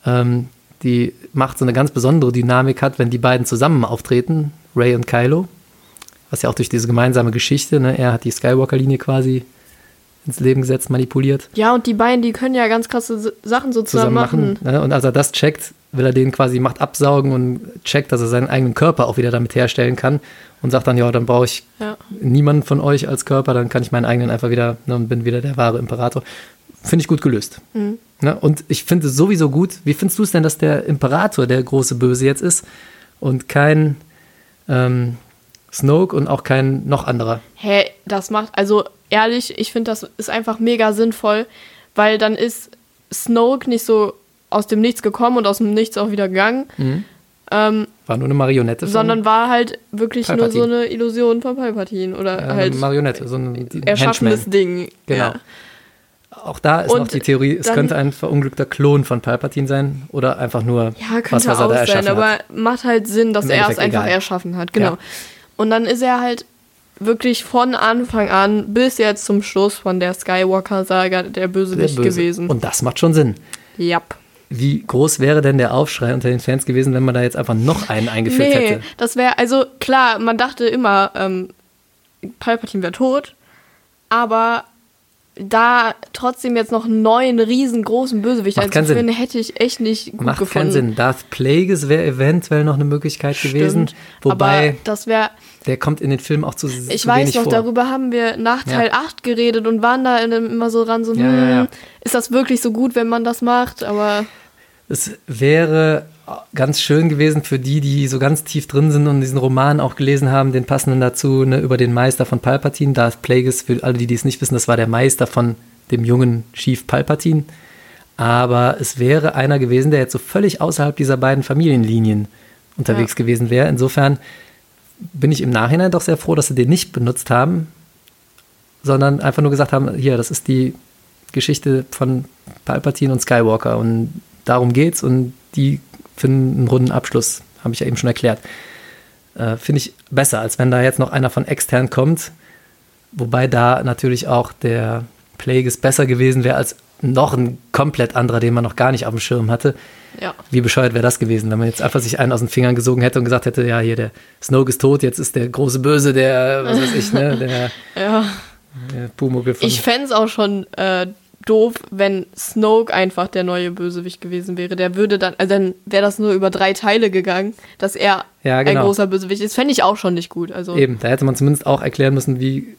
ähm, die Macht so eine ganz besondere Dynamik hat, wenn die beiden zusammen auftreten, Ray und Kylo. Was ja auch durch diese gemeinsame Geschichte, ne? er hat die Skywalker-Linie quasi ins Leben gesetzt, manipuliert Ja, und die beiden, die können ja ganz krasse Sachen so zusammen, machen. Ne? Und als er das checkt, will er den quasi Macht absaugen und checkt, dass er seinen eigenen Körper auch wieder damit herstellen kann und sagt dann, ja, dann brauche ich Ja. niemanden von euch als Körper, dann kann ich meinen eigenen einfach wieder ne, und bin wieder der wahre Imperator. Finde ich gut gelöst. Mhm. Ne? Und ich finde es sowieso gut. Wie findest du es denn, dass der Imperator der große Böse jetzt ist und kein ähm, Snoke und auch kein noch anderer? Hä, das macht, also ehrlich, ich finde, das ist einfach mega sinnvoll, weil dann ist Snoke nicht so aus dem Nichts gekommen und aus dem Nichts auch wieder gegangen, ähm, War nur eine Marionette. sondern war halt wirklich nur Palpatine. so eine Illusion von Palpatine oder eine halt Marionette, so ein erschaffenes Henchman. Ding. Genau. Ja. Auch da ist Und noch die Theorie, es könnte ein verunglückter Klon von Palpatine sein oder einfach nur Ja, könnte was, was er auch da sein, erschaffen aber hat. macht halt Sinn, dass Im er es einfach egal. erschaffen hat. Genau. Ja. Und dann ist er halt wirklich von Anfang an bis jetzt zum Schluss von der Skywalker-Saga der Bösewicht Böse. gewesen. Und das macht schon Sinn. ja. Wie groß wäre denn der Aufschrei unter den Fans gewesen, wenn man da jetzt einfach noch einen eingeführt Nee, hätte? das wäre, also klar, man dachte immer, ähm, Palpatine wäre tot, aber da trotzdem jetzt noch einen neuen, riesengroßen Bösewicht einzuführen, hätte ich echt nicht gut Macht gefunden. keinen Sinn. Darth Plagueis wäre eventuell noch eine Möglichkeit gewesen. Stimmt, Wobei, aber das wäre, der kommt in den Filmen auch zu, ich zu weiß noch, vor. darüber haben wir nach Ja. Teil 8 geredet und waren da immer so ran, so, Ja, hm, ja, ja. ist das wirklich so gut, wenn man das macht? Aber Es wäre ganz schön gewesen für die, die so ganz tief drin sind und diesen Roman auch gelesen haben, den passenden dazu, ne, über den Meister von Palpatine. Darth Plagueis, für alle, die es nicht wissen, das war der Meister von dem jungen Chief Palpatine. Aber es wäre einer gewesen, der jetzt so völlig außerhalb dieser beiden Familienlinien unterwegs Ja. gewesen wäre. Insofern bin ich im Nachhinein doch sehr froh, dass sie den nicht benutzt haben, sondern einfach nur gesagt haben, hier, das ist die Geschichte von Palpatine und Skywalker und darum geht's und die finden einen runden Abschluss, habe ich ja eben schon erklärt. Äh, Finde ich besser, als wenn da jetzt noch einer von extern kommt, wobei da natürlich auch der Plagueis besser gewesen wäre als noch ein komplett anderer, den man noch gar nicht auf dem Schirm hatte. ja. Wie bescheuert wäre das gewesen, wenn man jetzt einfach sich einen aus den Fingern gesogen hätte und gesagt hätte, ja, hier, der Snoke ist tot, jetzt ist der große Böse, der, was weiß ich, ne, der, Ja. der Pumuckl von... Ich fände es auch schon äh, doof, wenn Snoke einfach der neue Bösewicht gewesen wäre. Der würde dann, also dann wäre das nur über drei Teile gegangen, dass er Ja, ein genau. großer Bösewicht ist. Fände ich auch schon nicht gut. Also Eben, da hätte man zumindest auch erklären müssen, wie,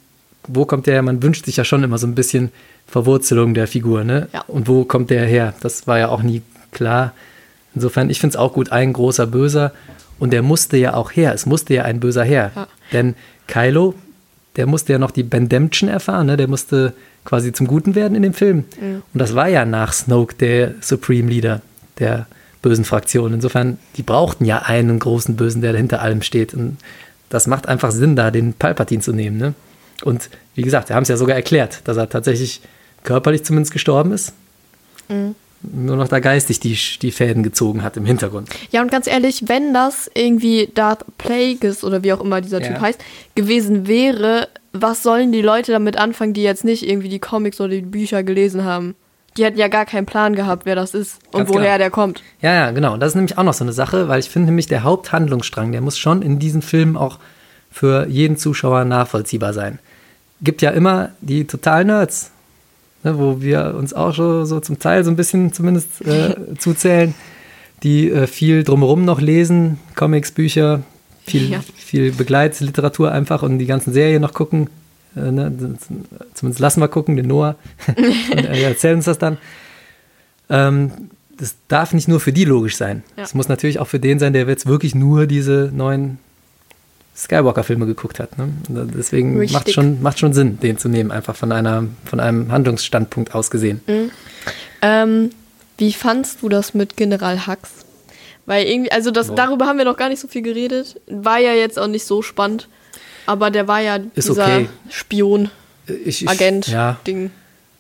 wo kommt der her? Man wünscht sich ja schon immer so ein bisschen Verwurzelung der Figur, ne? Ja. Und wo kommt der her? Das war ja auch nie klar. Insofern, ich finde es auch gut, ein großer Böser. Und der musste ja auch her. Es musste ja ein Böser her. Ja. Denn Kylo, der musste ja noch die Bendemption erfahren, ne? Der musste quasi zum Guten werden in dem Film. Und das war ja nach Snoke der Supreme Leader der bösen Fraktion. Insofern, die brauchten ja einen großen Bösen, der hinter allem steht. Und das macht einfach Sinn, da den Palpatine zu nehmen. Ne? Und wie gesagt, wir haben es ja sogar erklärt, dass er tatsächlich körperlich zumindest gestorben ist. Nur noch da geistig die, die Fäden gezogen hat im Hintergrund. Ja, und ganz ehrlich, wenn das irgendwie Darth Plagueis oder wie auch immer dieser Ja. Typ heißt, gewesen wäre, was sollen die Leute damit anfangen, die jetzt nicht irgendwie die Comics oder die Bücher gelesen haben? Die hätten ja gar keinen Plan gehabt, wer das ist und Ganz woher genau. der kommt. Ja, ja, genau. Und das ist nämlich auch noch so eine Sache, weil ich finde nämlich, der Haupthandlungsstrang, der muss schon in diesen Filmen auch für jeden Zuschauer nachvollziehbar sein. Gibt ja immer die totalen Nerds, ne, wo wir uns auch schon so zum Teil so ein bisschen zumindest äh, zuzählen, die äh, viel drumherum noch lesen, Comics, Bücher, viel, Ja. viel Begleitliteratur einfach und die ganzen Serien noch gucken. Äh, ne, zumindest lassen wir gucken, den Noah. und er erzählt uns das dann. Ähm, das darf nicht nur für die logisch sein. Ja. Es muss natürlich auch für den sein, der jetzt wirklich nur diese neuen Skywalker-Filme geguckt hat. Ne? Deswegen Richtig. macht schon, macht schon Sinn, den zu nehmen, einfach von, einer, von einem Handlungsstandpunkt aus gesehen. Ähm, wie fandst du das mit General Hux? Weil irgendwie, also das, Boah. darüber haben wir noch gar nicht so viel geredet. War ja jetzt auch nicht so spannend. Aber der war ja Ist dieser okay. Spion, Ich, ich, Agent, Ja, Ding.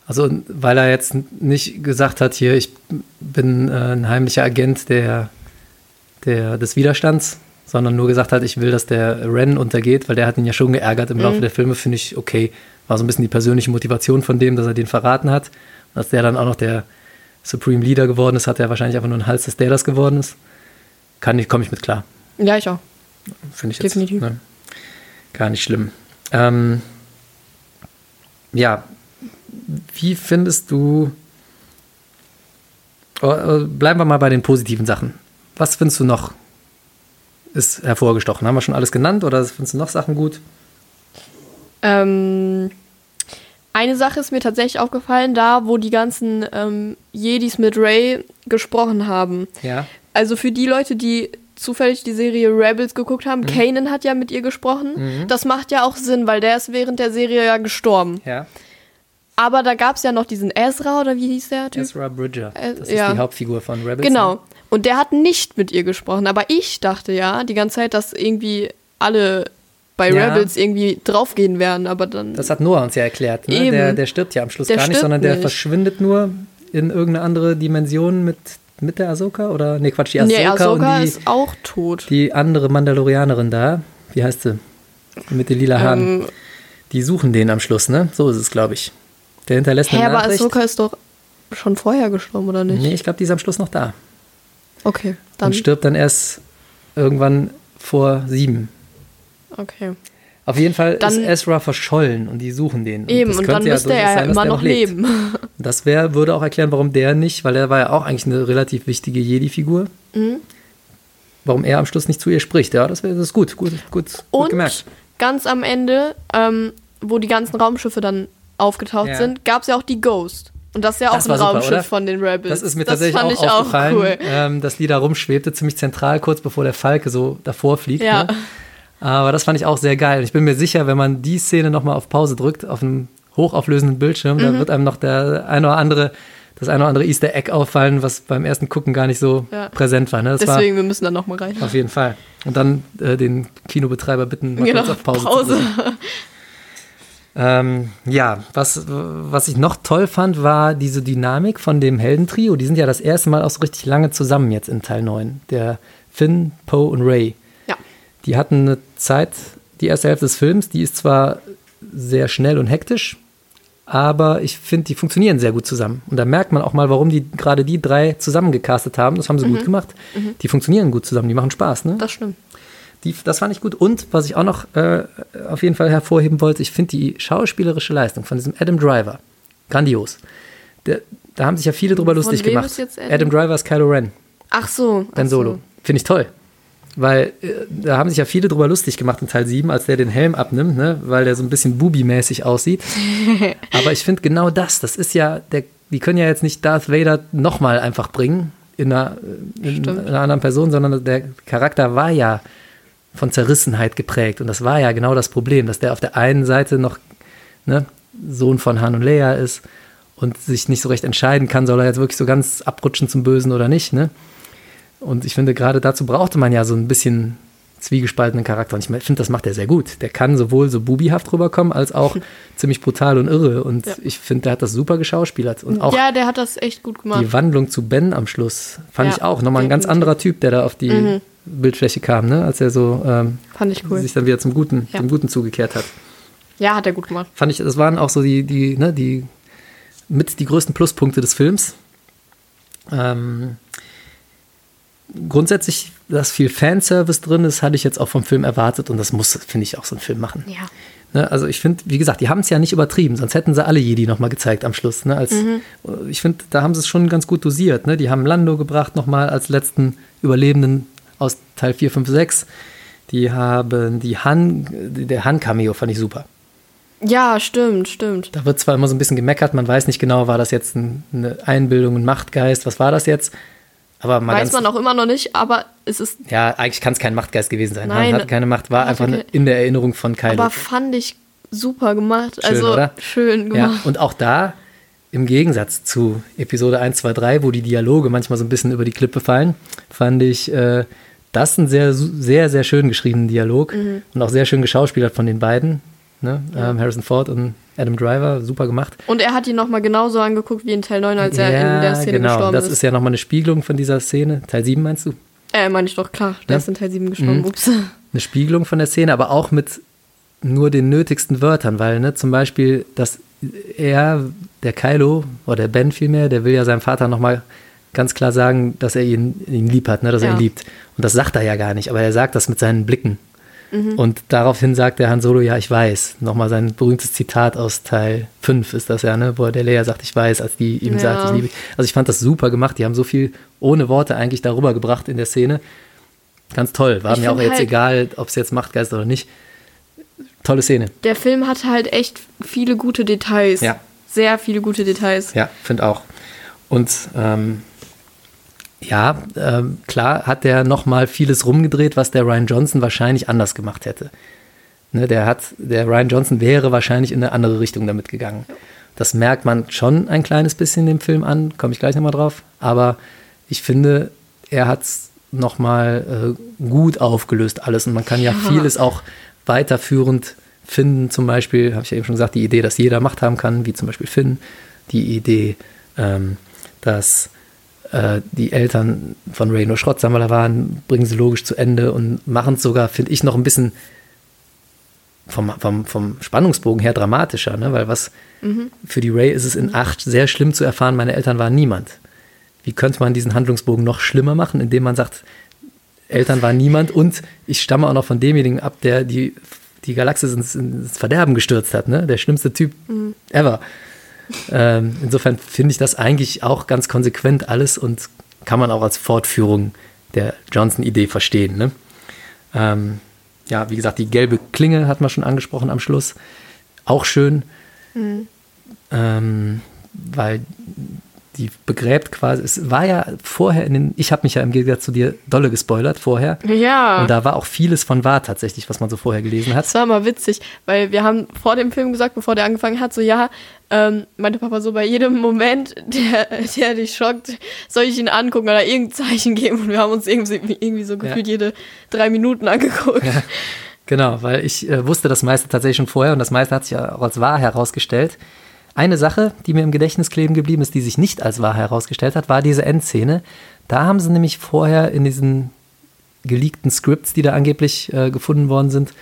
also weil er jetzt nicht gesagt hat, hier, ich bin äh, ein heimlicher Agent der, der, des Widerstands, sondern nur gesagt hat, ich will, dass der Ren untergeht, weil der hat ihn ja schon geärgert im Laufe der Filme, finde ich okay. War so ein bisschen die persönliche Motivation von dem, dass er den verraten hat. Und Als der dann auch noch der Supreme Leader geworden ist, hat er wahrscheinlich einfach nur einen Hals, dass der das geworden ist. Kann ich, komme ich mit klar. Ja, ich auch. Finde ich jetzt Definitiv. ne, gar nicht schlimm. Ähm, ja, wie findest du, oh, äh, bleiben wir mal bei den positiven Sachen. Was findest du noch ist hervorgestochen? Haben wir schon alles genannt oder findest du noch Sachen gut? Ähm, eine Sache ist mir tatsächlich aufgefallen, da wo die ganzen ähm, Jedis mit Ray gesprochen haben. Ja. Also für die Leute, die zufällig die Serie Rebels geguckt haben, Kanan hat ja mit ihr gesprochen. Das macht ja auch Sinn, weil der ist während der Serie ja gestorben. Ja. Aber da gab es ja noch diesen Ezra, oder wie hieß der Typ? Ezra Bridger. Äh, Das ja. ist die Hauptfigur von Rebels. Genau. ne? Und der hat nicht mit ihr gesprochen. Aber ich dachte ja die ganze Zeit, dass irgendwie alle bei Ja. Rebels irgendwie draufgehen werden. Aber dann. Das hat Noah uns ja erklärt. Ne? Eben. Der, der stirbt ja am Schluss Der gar nicht, sondern der nicht. verschwindet nur in irgendeine andere Dimension mit, mit der Ahsoka? Oder? Nee, Quatsch, die Ahsoka, nee, Ahsoka und die, ist auch tot. die andere Mandalorianerin da. Wie heißt sie? Mit den lila Haaren. Ähm, Die suchen den am Schluss, ne? So ist es, glaube ich. Der hinterlässt hä, eine aber Nachricht. Ahsoka ist doch schon vorher gestorben, oder nicht? Nee, ich glaube, die ist am Schluss noch da. Okay, dann. Und stirbt dann erst irgendwann vor sieben. Okay. Auf jeden Fall Dann- ist Ezra verschollen und die suchen den. Eben, das und dann müsste durchaus er ja immer noch lebt. leben. Das wär, würde auch erklären, warum der nicht, weil er war ja auch eigentlich eine relativ wichtige Jedi-Figur. Mhm. Warum er am Schluss nicht zu ihr spricht. Ja, das, wär, das ist gut, gut, gut, gut Und gemerkt. ganz am Ende, ähm, wo die ganzen Raumschiffe dann aufgetaucht Ja. sind, gab es ja auch die Ghost. Und das ist ja auch Das ein super, Raumschiff oder? von den Rebels. Das ist mir tatsächlich fand auch aufgefallen, auch cool. ähm, dass die da rumschwebte, ziemlich zentral, kurz bevor der Falke so davor fliegt. Ja. Ne? Aber das fand ich auch sehr geil. Ich bin mir sicher, wenn man die Szene nochmal auf Pause drückt, auf einem hochauflösenden Bildschirm, Mhm. da wird einem noch der ein oder andere, das ein oder andere Easter Egg auffallen, was beim ersten Gucken gar nicht so Ja. präsent war. Ne? Das Deswegen, wir müssen dann nochmal rein. war auf jeden Fall. Und dann äh, den Kinobetreiber bitten, mal Genau, kurz auf Pause, zu drücken. Ähm, ja, was, was ich noch toll fand, war diese Dynamik von dem Heldentrio. Die sind ja das erste Mal auch so richtig lange zusammen jetzt in Teil 9. Der Finn, Poe und Ray. Ja. Die hatten eine Zeit, die erste Hälfte des Films, die ist zwar sehr schnell und hektisch, aber ich finde, die funktionieren sehr gut zusammen. Und da merkt man auch mal, warum die gerade die drei zusammengecastet haben. Das haben sie gut gemacht. Die funktionieren gut zusammen, die machen Spaß. Ne? Das stimmt. Die, das fand ich gut. Und was ich auch noch äh, auf jeden Fall hervorheben wollte, ich finde die schauspielerische Leistung von diesem Adam Driver grandios. Der, da haben sich ja viele drüber lustig wem gemacht. Adam? Adam Driver ist Kylo Ren, Ach so. Ben ach so. Solo. Finde ich toll. Weil äh, da haben sich ja viele drüber lustig gemacht in Teil 7, als der den Helm abnimmt, ne? weil der so ein bisschen Bubi-mäßig aussieht. Aber ich finde genau das, das ist ja, der, die können ja jetzt nicht Darth Vader nochmal einfach bringen in einer, in Stimmt. einer anderen Person, sondern der Charakter war ja von Zerrissenheit geprägt. Und das war ja genau das Problem, dass der auf der einen Seite noch ne, Sohn von Han und Leia ist und sich nicht so recht entscheiden kann, soll er jetzt wirklich so ganz abrutschen zum Bösen oder nicht. Ne? Und ich finde, gerade dazu brauchte man ja so ein bisschen zwiegespaltenen Charakter. Und ich finde, das macht er sehr gut. Der kann sowohl so bubihaft rüberkommen, als auch ziemlich brutal und irre. Und Ja. ich finde, der hat das super geschauspielert. Und auch ja, der hat das echt gut gemacht. die Wandlung zu Ben am Schluss fand Ja, ich auch nochmal ein ganz. Mhm. anderer Typ, der da auf die Bildfläche kam, ne? als er so ähm, Fand ich cool. sich dann wieder zum Guten, Ja. zum Guten zugekehrt hat. Ja, hat er gut gemacht. Fand ich, das waren auch so die, die, ne, die mit die größten Pluspunkte des Films. Ähm, grundsätzlich, dass viel Fanservice drin ist, hatte ich jetzt auch vom Film erwartet und das muss, finde ich, auch so ein Film machen. Ja. Ne, also ich finde, wie gesagt, die haben es ja nicht übertrieben, sonst hätten sie alle Jedi nochmal gezeigt am Schluss. Ne, als, Ich finde, da haben sie es schon ganz gut dosiert. Ne? Die haben Lando gebracht nochmal als letzten Überlebenden aus Teil 4, 5, 6. Die haben die Han, der Han-Cameo fand ich super. Ja, stimmt, stimmt. Da wird zwar immer so ein bisschen gemeckert, man weiß nicht genau, war das jetzt ein, eine Einbildung, ein Machtgeist, was war das jetzt? Aber mal Weiß man auch immer noch nicht, aber es ist. ja, eigentlich kann es kein Machtgeist gewesen sein. Nein. Han hatte keine Macht, war Hat einfach okay. in der Erinnerung von Kylo. Aber fand ich super gemacht. Schön, also oder? schön Ja, gemacht. und auch da, im Gegensatz zu Episode 1, 2, 3, wo die Dialoge manchmal so ein bisschen über die Klippe fallen, fand ich äh, das einen sehr, sehr, sehr schön geschriebenen Dialog Mhm. und auch sehr schön geschauspielert von den beiden. Ne? Ähm, Harrison Ford und Adam Driver, super gemacht. Und er hat ihn nochmal genauso angeguckt wie in Teil 9, als er in der Szene genau. gestorben Das ist. ist ja nochmal eine Spiegelung von dieser Szene. Teil 7 meinst du? Äh, meine ich doch, klar. Der Ja. ist in Teil 7 gestorben. Mhm. Ups. Eine Spiegelung von der Szene, aber auch mit nur den nötigsten Wörtern, weil ne, zum Beispiel, dass er, der Kylo, oder der Ben vielmehr, der will ja seinem Vater nochmal ganz klar sagen, dass er ihn, ihn lieb hat, ne, dass er Ja. ihn liebt. Und das sagt er ja gar nicht, aber er sagt das mit seinen Blicken. Mhm. Und daraufhin sagt der Han Solo, ja, ich weiß. Nochmal sein berühmtes Zitat aus Teil 5 ist das ja, ne, wo der Leia sagt, ich weiß, als die ihm Ja. sagt, ich liebe. Also ich fand das super gemacht. Die haben so viel ohne Worte eigentlich darüber gebracht in der Szene. Ganz toll. War Ich mir auch find jetzt halt- egal, ob es jetzt Machtgeist oder nicht. Tolle Szene. Der Film hat halt echt viele gute Details. Ja. Sehr viele gute Details. Ja, finde auch. Und ähm, ja, ähm, klar hat der noch mal vieles rumgedreht, was der Ryan Johnson wahrscheinlich anders gemacht hätte. Ne, der hat, der Ryan Johnson wäre wahrscheinlich in eine andere Richtung damit gegangen. Das merkt man schon ein kleines bisschen dem Film an, komme ich gleich nochmal drauf. Aber ich finde, er hat es nochmal äh, gut aufgelöst alles. Und man kann ja, Ja. vieles auch weiterführend finden. Zum Beispiel, habe ich ja eben schon gesagt, die Idee, dass jeder Macht haben kann, wie zum Beispiel Finn. Die Idee, ähm, dass äh, die Eltern von Ray nur Schrottsammler waren, bringen sie logisch zu Ende und machen es sogar, finde ich, noch ein bisschen vom, vom, vom Spannungsbogen her dramatischer, ne? weil was für die Ray ist es in acht sehr schlimm zu erfahren, meine Eltern waren niemand. Wie könnte man diesen Handlungsbogen noch schlimmer machen, indem man sagt, Eltern waren niemand und ich stamme auch noch von demjenigen ab, der die, die Galaxis ins, ins Verderben gestürzt hat, ne? der schlimmste Typ ever. Ähm, insofern finde ich das eigentlich auch ganz konsequent alles und kann man auch als Fortführung der Johnson-Idee verstehen. Ne? Ähm, ja, wie gesagt, die gelbe Klinge hat man schon angesprochen am Schluss. Auch schön, ähm, weil die begräbt quasi. Es war ja vorher in den. Ich habe mich ja im Gegensatz zu dir dolle gespoilert vorher. Ja. Und da war auch vieles von wahr tatsächlich, was man so vorher gelesen hat. Das war mal witzig, weil wir haben vor dem Film gesagt, bevor der angefangen hat, so ja, ähm, meinte Papa so, bei jedem Moment, der, der dich schockt, soll ich ihn angucken oder irgendein Zeichen geben. Und wir haben uns irgendwie, irgendwie so gefühlt jede drei Minuten angeguckt. Genau, weil ich äh, wusste das meiste tatsächlich schon vorher und das meiste hat sich ja auch als wahr herausgestellt. Eine Sache, die mir im Gedächtnis kleben geblieben ist, die sich nicht als wahr herausgestellt hat, war diese Endszene. Da haben sie nämlich vorher in diesen geleakten Scripts, die da angeblich äh, gefunden worden sind,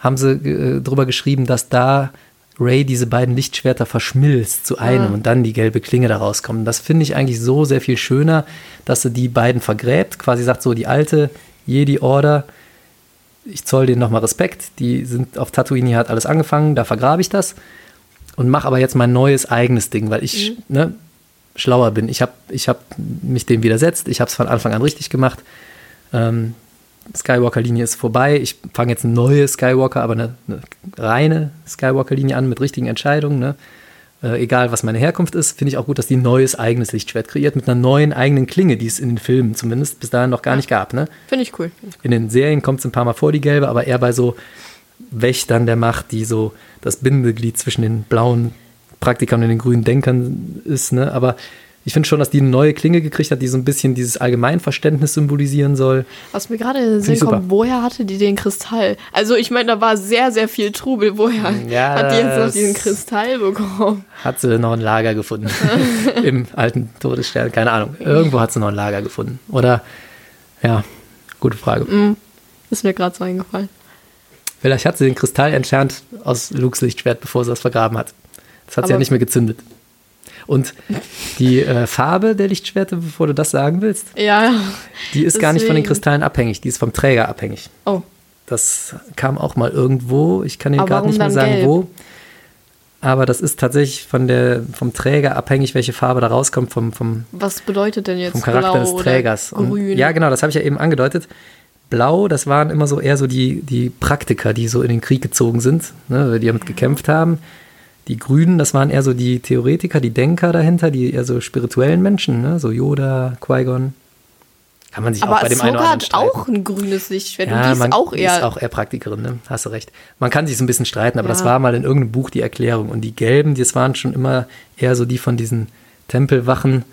haben sie äh, drüber geschrieben, dass da Ray diese beiden Lichtschwerter verschmilzt zu einem Ah. und dann die gelbe Klinge da rauskommt. Das finde ich eigentlich so sehr viel schöner, dass sie die beiden vergräbt, quasi sagt so, die alte Jedi Order, ich zoll denen nochmal Respekt, die sind auf Tatooine, hier hat alles angefangen, da vergrabe ich das und mache aber jetzt mein neues eigenes Ding, weil ich ne, schlauer bin. Ich habe ich hab mich dem widersetzt, ich habe es von Anfang an richtig gemacht. Ähm, Skywalker-Linie ist vorbei. Ich fange jetzt eine neue Skywalker, aber eine, eine reine Skywalker-Linie an mit richtigen Entscheidungen. Ne? Äh, egal, was meine Herkunft ist, finde ich auch gut, dass die ein neues eigenes Lichtschwert kreiert mit einer neuen eigenen Klinge, die es in den Filmen zumindest bis dahin noch gar nicht gab. Ne? Finde ich cool. In den Serien kommt es ein paar Mal vor, die gelbe, aber eher bei so Wächtern der Macht, die so das Bindeglied zwischen den blauen Praktikern und den grünen Denkern ist. Ne? Aber ich finde schon, dass die eine neue Klinge gekriegt hat, die so ein bisschen dieses Allgemeinverständnis symbolisieren soll. Was mir gerade in den Sinn kommt, woher hatte die den Kristall? Also ich meine, da war sehr, sehr viel Trubel. Woher Ja, hat die jetzt noch diesen Kristall bekommen? Hat sie noch ein Lager gefunden im alten Todesstern? Keine Ahnung. Irgendwo hat sie noch ein Lager gefunden. Oder, ja, gute Frage. Ist mir gerade so eingefallen. Vielleicht hat sie den Kristall entfernt aus Lukes Lichtschwert, bevor sie das vergraben hat. Das hat sie ja Aber- nicht mehr gezündet. Und die äh, Farbe der Lichtschwerte, bevor du das sagen willst, Ja, die ist gar nicht von den Deswegen. Kristallen abhängig, die ist vom Träger abhängig. Oh, Das kam auch mal irgendwo, ich kann Ihnen Aber gerade nicht mehr sagen, gelb? wo. Aber das ist tatsächlich von der, vom Träger abhängig, welche Farbe da rauskommt, vom, vom, was bedeutet denn jetzt vom Charakter des Trägers. Und, ja, genau, das habe ich ja eben angedeutet. Blau, das waren immer so eher so die, die Praktiker, die so in den Krieg gezogen sind, ne, die damit gekämpft haben. Die Grünen, das waren eher so die Theoretiker, die Denker dahinter, die eher so spirituellen Menschen, ne, so Yoda, Qui-Gon. Kann man sich Aber auch bei dem einen oder anderen hat streiten. auch ein grünes Lichtschwert Ja, und die ist man auch eher. ist auch eher Praktikerin, ne? Hast du recht. Man kann sich so ein bisschen streiten, aber das Ja. war mal in irgendeinem Buch die Erklärung. Und die Gelben, das waren schon immer eher so die von diesen Tempelwachen,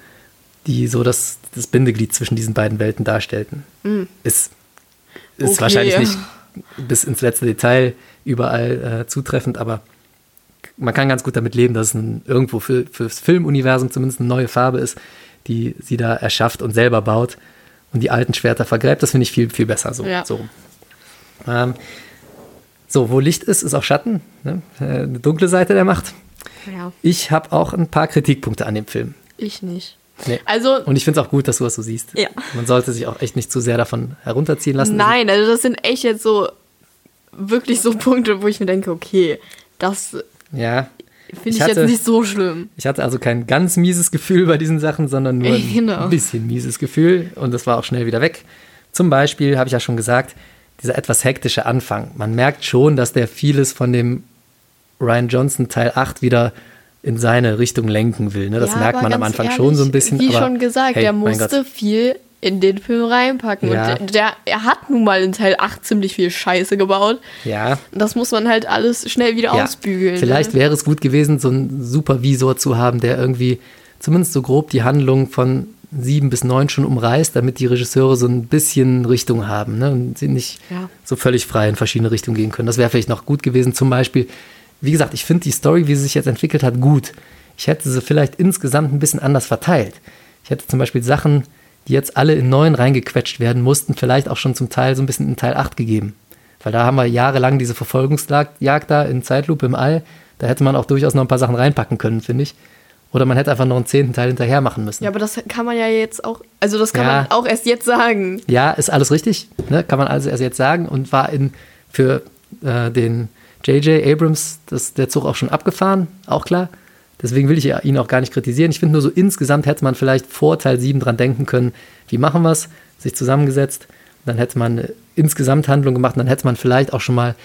die so das, das Bindeglied zwischen diesen beiden Welten darstellten. Ist, ist. Okay. wahrscheinlich nicht bis ins letzte Detail überall äh, zutreffend, aber man kann ganz gut damit leben, dass es ein, irgendwo für, fürs Filmuniversum zumindest eine neue Farbe ist, die sie da erschafft und selber baut und die alten Schwerter vergräbt. Das finde ich viel, viel besser so. Ja. so. Ähm, so, wo Licht ist, ist auch Schatten. Ne? Äh, Eine dunkle Seite der Macht. ja, Ich habe auch ein paar Kritikpunkte an dem Film. ich nicht. Nee. Also, Und ich finde es auch gut, dass du das so siehst. Ja. Man sollte sich auch echt nicht zu sehr davon herunterziehen lassen. nein, also das sind echt jetzt so wirklich so Punkte, wo ich mir denke, okay, das Ja. finde ich, Ich hatte- jetzt nicht so schlimm. Ich hatte also kein ganz mieses Gefühl bei diesen Sachen, sondern nur ein Genau. bisschen mieses Gefühl und das war auch schnell wieder weg. Zum Beispiel habe ich ja schon gesagt, dieser etwas hektische Anfang. Man merkt schon, dass der vieles von dem Ryan Johnson Teil 8 wieder in seine Richtung lenken will. Ne? Das Ja, merkt man am Anfang schon so ein ehrlich, bisschen. Wie aber, schon gesagt, hey, der mein musste viel in den Film reinpacken. Ja. Und der, er hat nun mal in Teil 8 ziemlich viel Scheiße gebaut. Ja, das muss man halt alles schnell wieder ja. ausbügeln. Vielleicht ne? wäre es gut gewesen, so einen Supervisor zu haben, der irgendwie zumindest so grob die Handlung von sieben bis neun schon umreißt, damit die Regisseure so ein bisschen Richtung haben ne? und sie nicht Ja. so völlig frei in verschiedene Richtungen gehen können. Das wäre vielleicht noch gut gewesen. Zum Beispiel, wie gesagt, ich finde die Story, wie sie sich jetzt entwickelt hat, gut. Ich hätte sie vielleicht insgesamt ein bisschen anders verteilt. Ich hätte zum Beispiel Sachen, die jetzt alle in neun reingequetscht werden mussten, vielleicht auch schon zum Teil so ein bisschen in Teil 8 gegeben. Weil da haben wir jahrelang diese Verfolgungsjagd da in Zeitlupe im All. Da hätte man auch durchaus noch ein paar Sachen reinpacken können, finde ich. Oder man hätte einfach noch einen zehnten Teil hinterher machen müssen. Ja, aber das kann man ja jetzt auch, also das kann Ja. man auch erst jetzt sagen. Ja, ist alles richtig, ne? kann man also erst jetzt sagen und war in, für äh, den J.J. Abrams das, der Zug auch schon abgefahren, auch klar. Deswegen will ich ihn auch gar nicht kritisieren. Ich finde nur so insgesamt hätte man vielleicht vor Teil 7 dran denken können, wie machen wir es, sich zusammengesetzt, dann hätte man eine Insgesamthandlung gemacht und dann hätte man vielleicht auch schon mal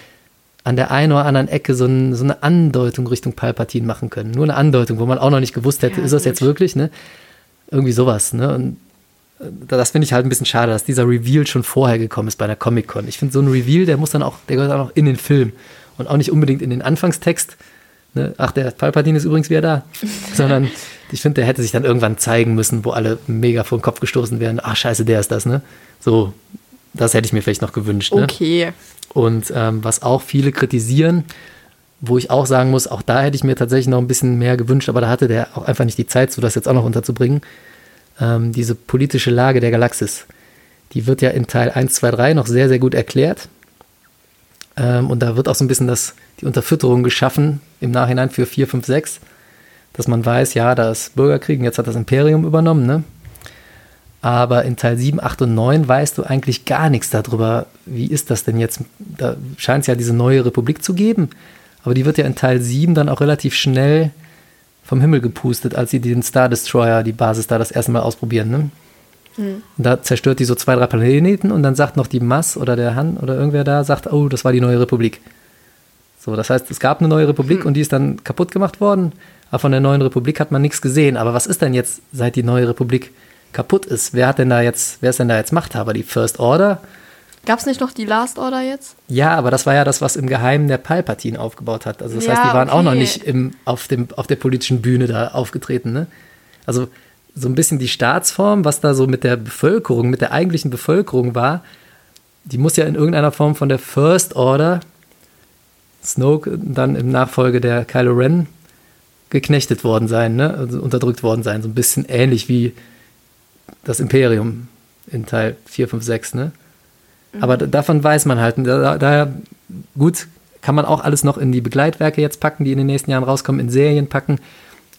an der einen oder anderen Ecke so, ein, so eine Andeutung Richtung Palpatine machen können. Nur eine Andeutung, wo man auch noch nicht gewusst hätte, Ja, ist das gut. jetzt wirklich, ne? Irgendwie sowas, ne? Und das finde ich halt ein bisschen schade, dass dieser Reveal schon vorher gekommen ist bei einer Comic-Con. Ich finde, so ein Reveal, der muss dann auch, der gehört auch noch in den Film und auch nicht unbedingt in den Anfangstext. Ne? Ach, der Palpatine ist übrigens wieder da. Sondern ich finde, der hätte sich dann irgendwann zeigen müssen, wo alle mega vor den Kopf gestoßen wären. Ach, scheiße, der ist das, ne? So, das hätte ich mir vielleicht noch gewünscht. Ne? Okay. Und ähm, was auch viele kritisieren, wo ich auch sagen muss, auch da hätte ich mir tatsächlich noch ein bisschen mehr gewünscht, aber da hatte der auch einfach nicht die Zeit, so das jetzt auch noch unterzubringen. Ähm, diese politische Lage der Galaxis, die wird ja in Teil 1, 2, 3 noch sehr, sehr gut erklärt. Ähm, und da wird auch so ein bisschen das, die Unterfütterung geschaffen im Nachhinein für 4, 5, 6, dass man weiß, ja, da ist Bürgerkrieg und jetzt hat das Imperium übernommen, ne? Aber in Teil 7, 8 und 9 weißt du eigentlich gar nichts darüber, wie ist das denn jetzt? Da scheint es ja diese neue Republik zu geben, aber die wird ja in Teil 7 dann auch relativ schnell vom Himmel gepustet, als sie den Star Destroyer, die Basis da das erste Mal ausprobieren. Ne? Und da zerstört die so zwei, drei Planeten und dann sagt noch die Mass oder der Han oder irgendwer da, sagt, oh, das war die neue Republik. So, das heißt, es gab eine neue Republik und die ist dann kaputt gemacht worden, aber von der neuen Republik hat man nichts gesehen. Aber was ist denn jetzt, seit die neue Republik kaputt ist? Wer hat denn da jetzt, wer ist denn da jetzt Machthaber? Die First Order? Gab es nicht noch die Last Order jetzt? Ja, aber das war ja das, was im Geheimen der Palpatine aufgebaut hat. Also das Ja, heißt, die waren auch noch okay. nicht im, auf, dem, auf der politischen Bühne da aufgetreten. Ne? Also so ein bisschen die Staatsform, was da so mit der Bevölkerung, mit der eigentlichen Bevölkerung war, die muss ja in irgendeiner Form von der First Order, Snoke dann im Nachfolge der Kylo Ren, geknechtet worden sein, ne? also unterdrückt worden sein. So ein bisschen ähnlich wie das Imperium in Teil 4, 5, 6. Ne? Aber da- davon weiß man halt. Da- Daher, gut, kann man auch alles noch in die Begleitwerke jetzt packen, die in den nächsten Jahren rauskommen, in Serien packen.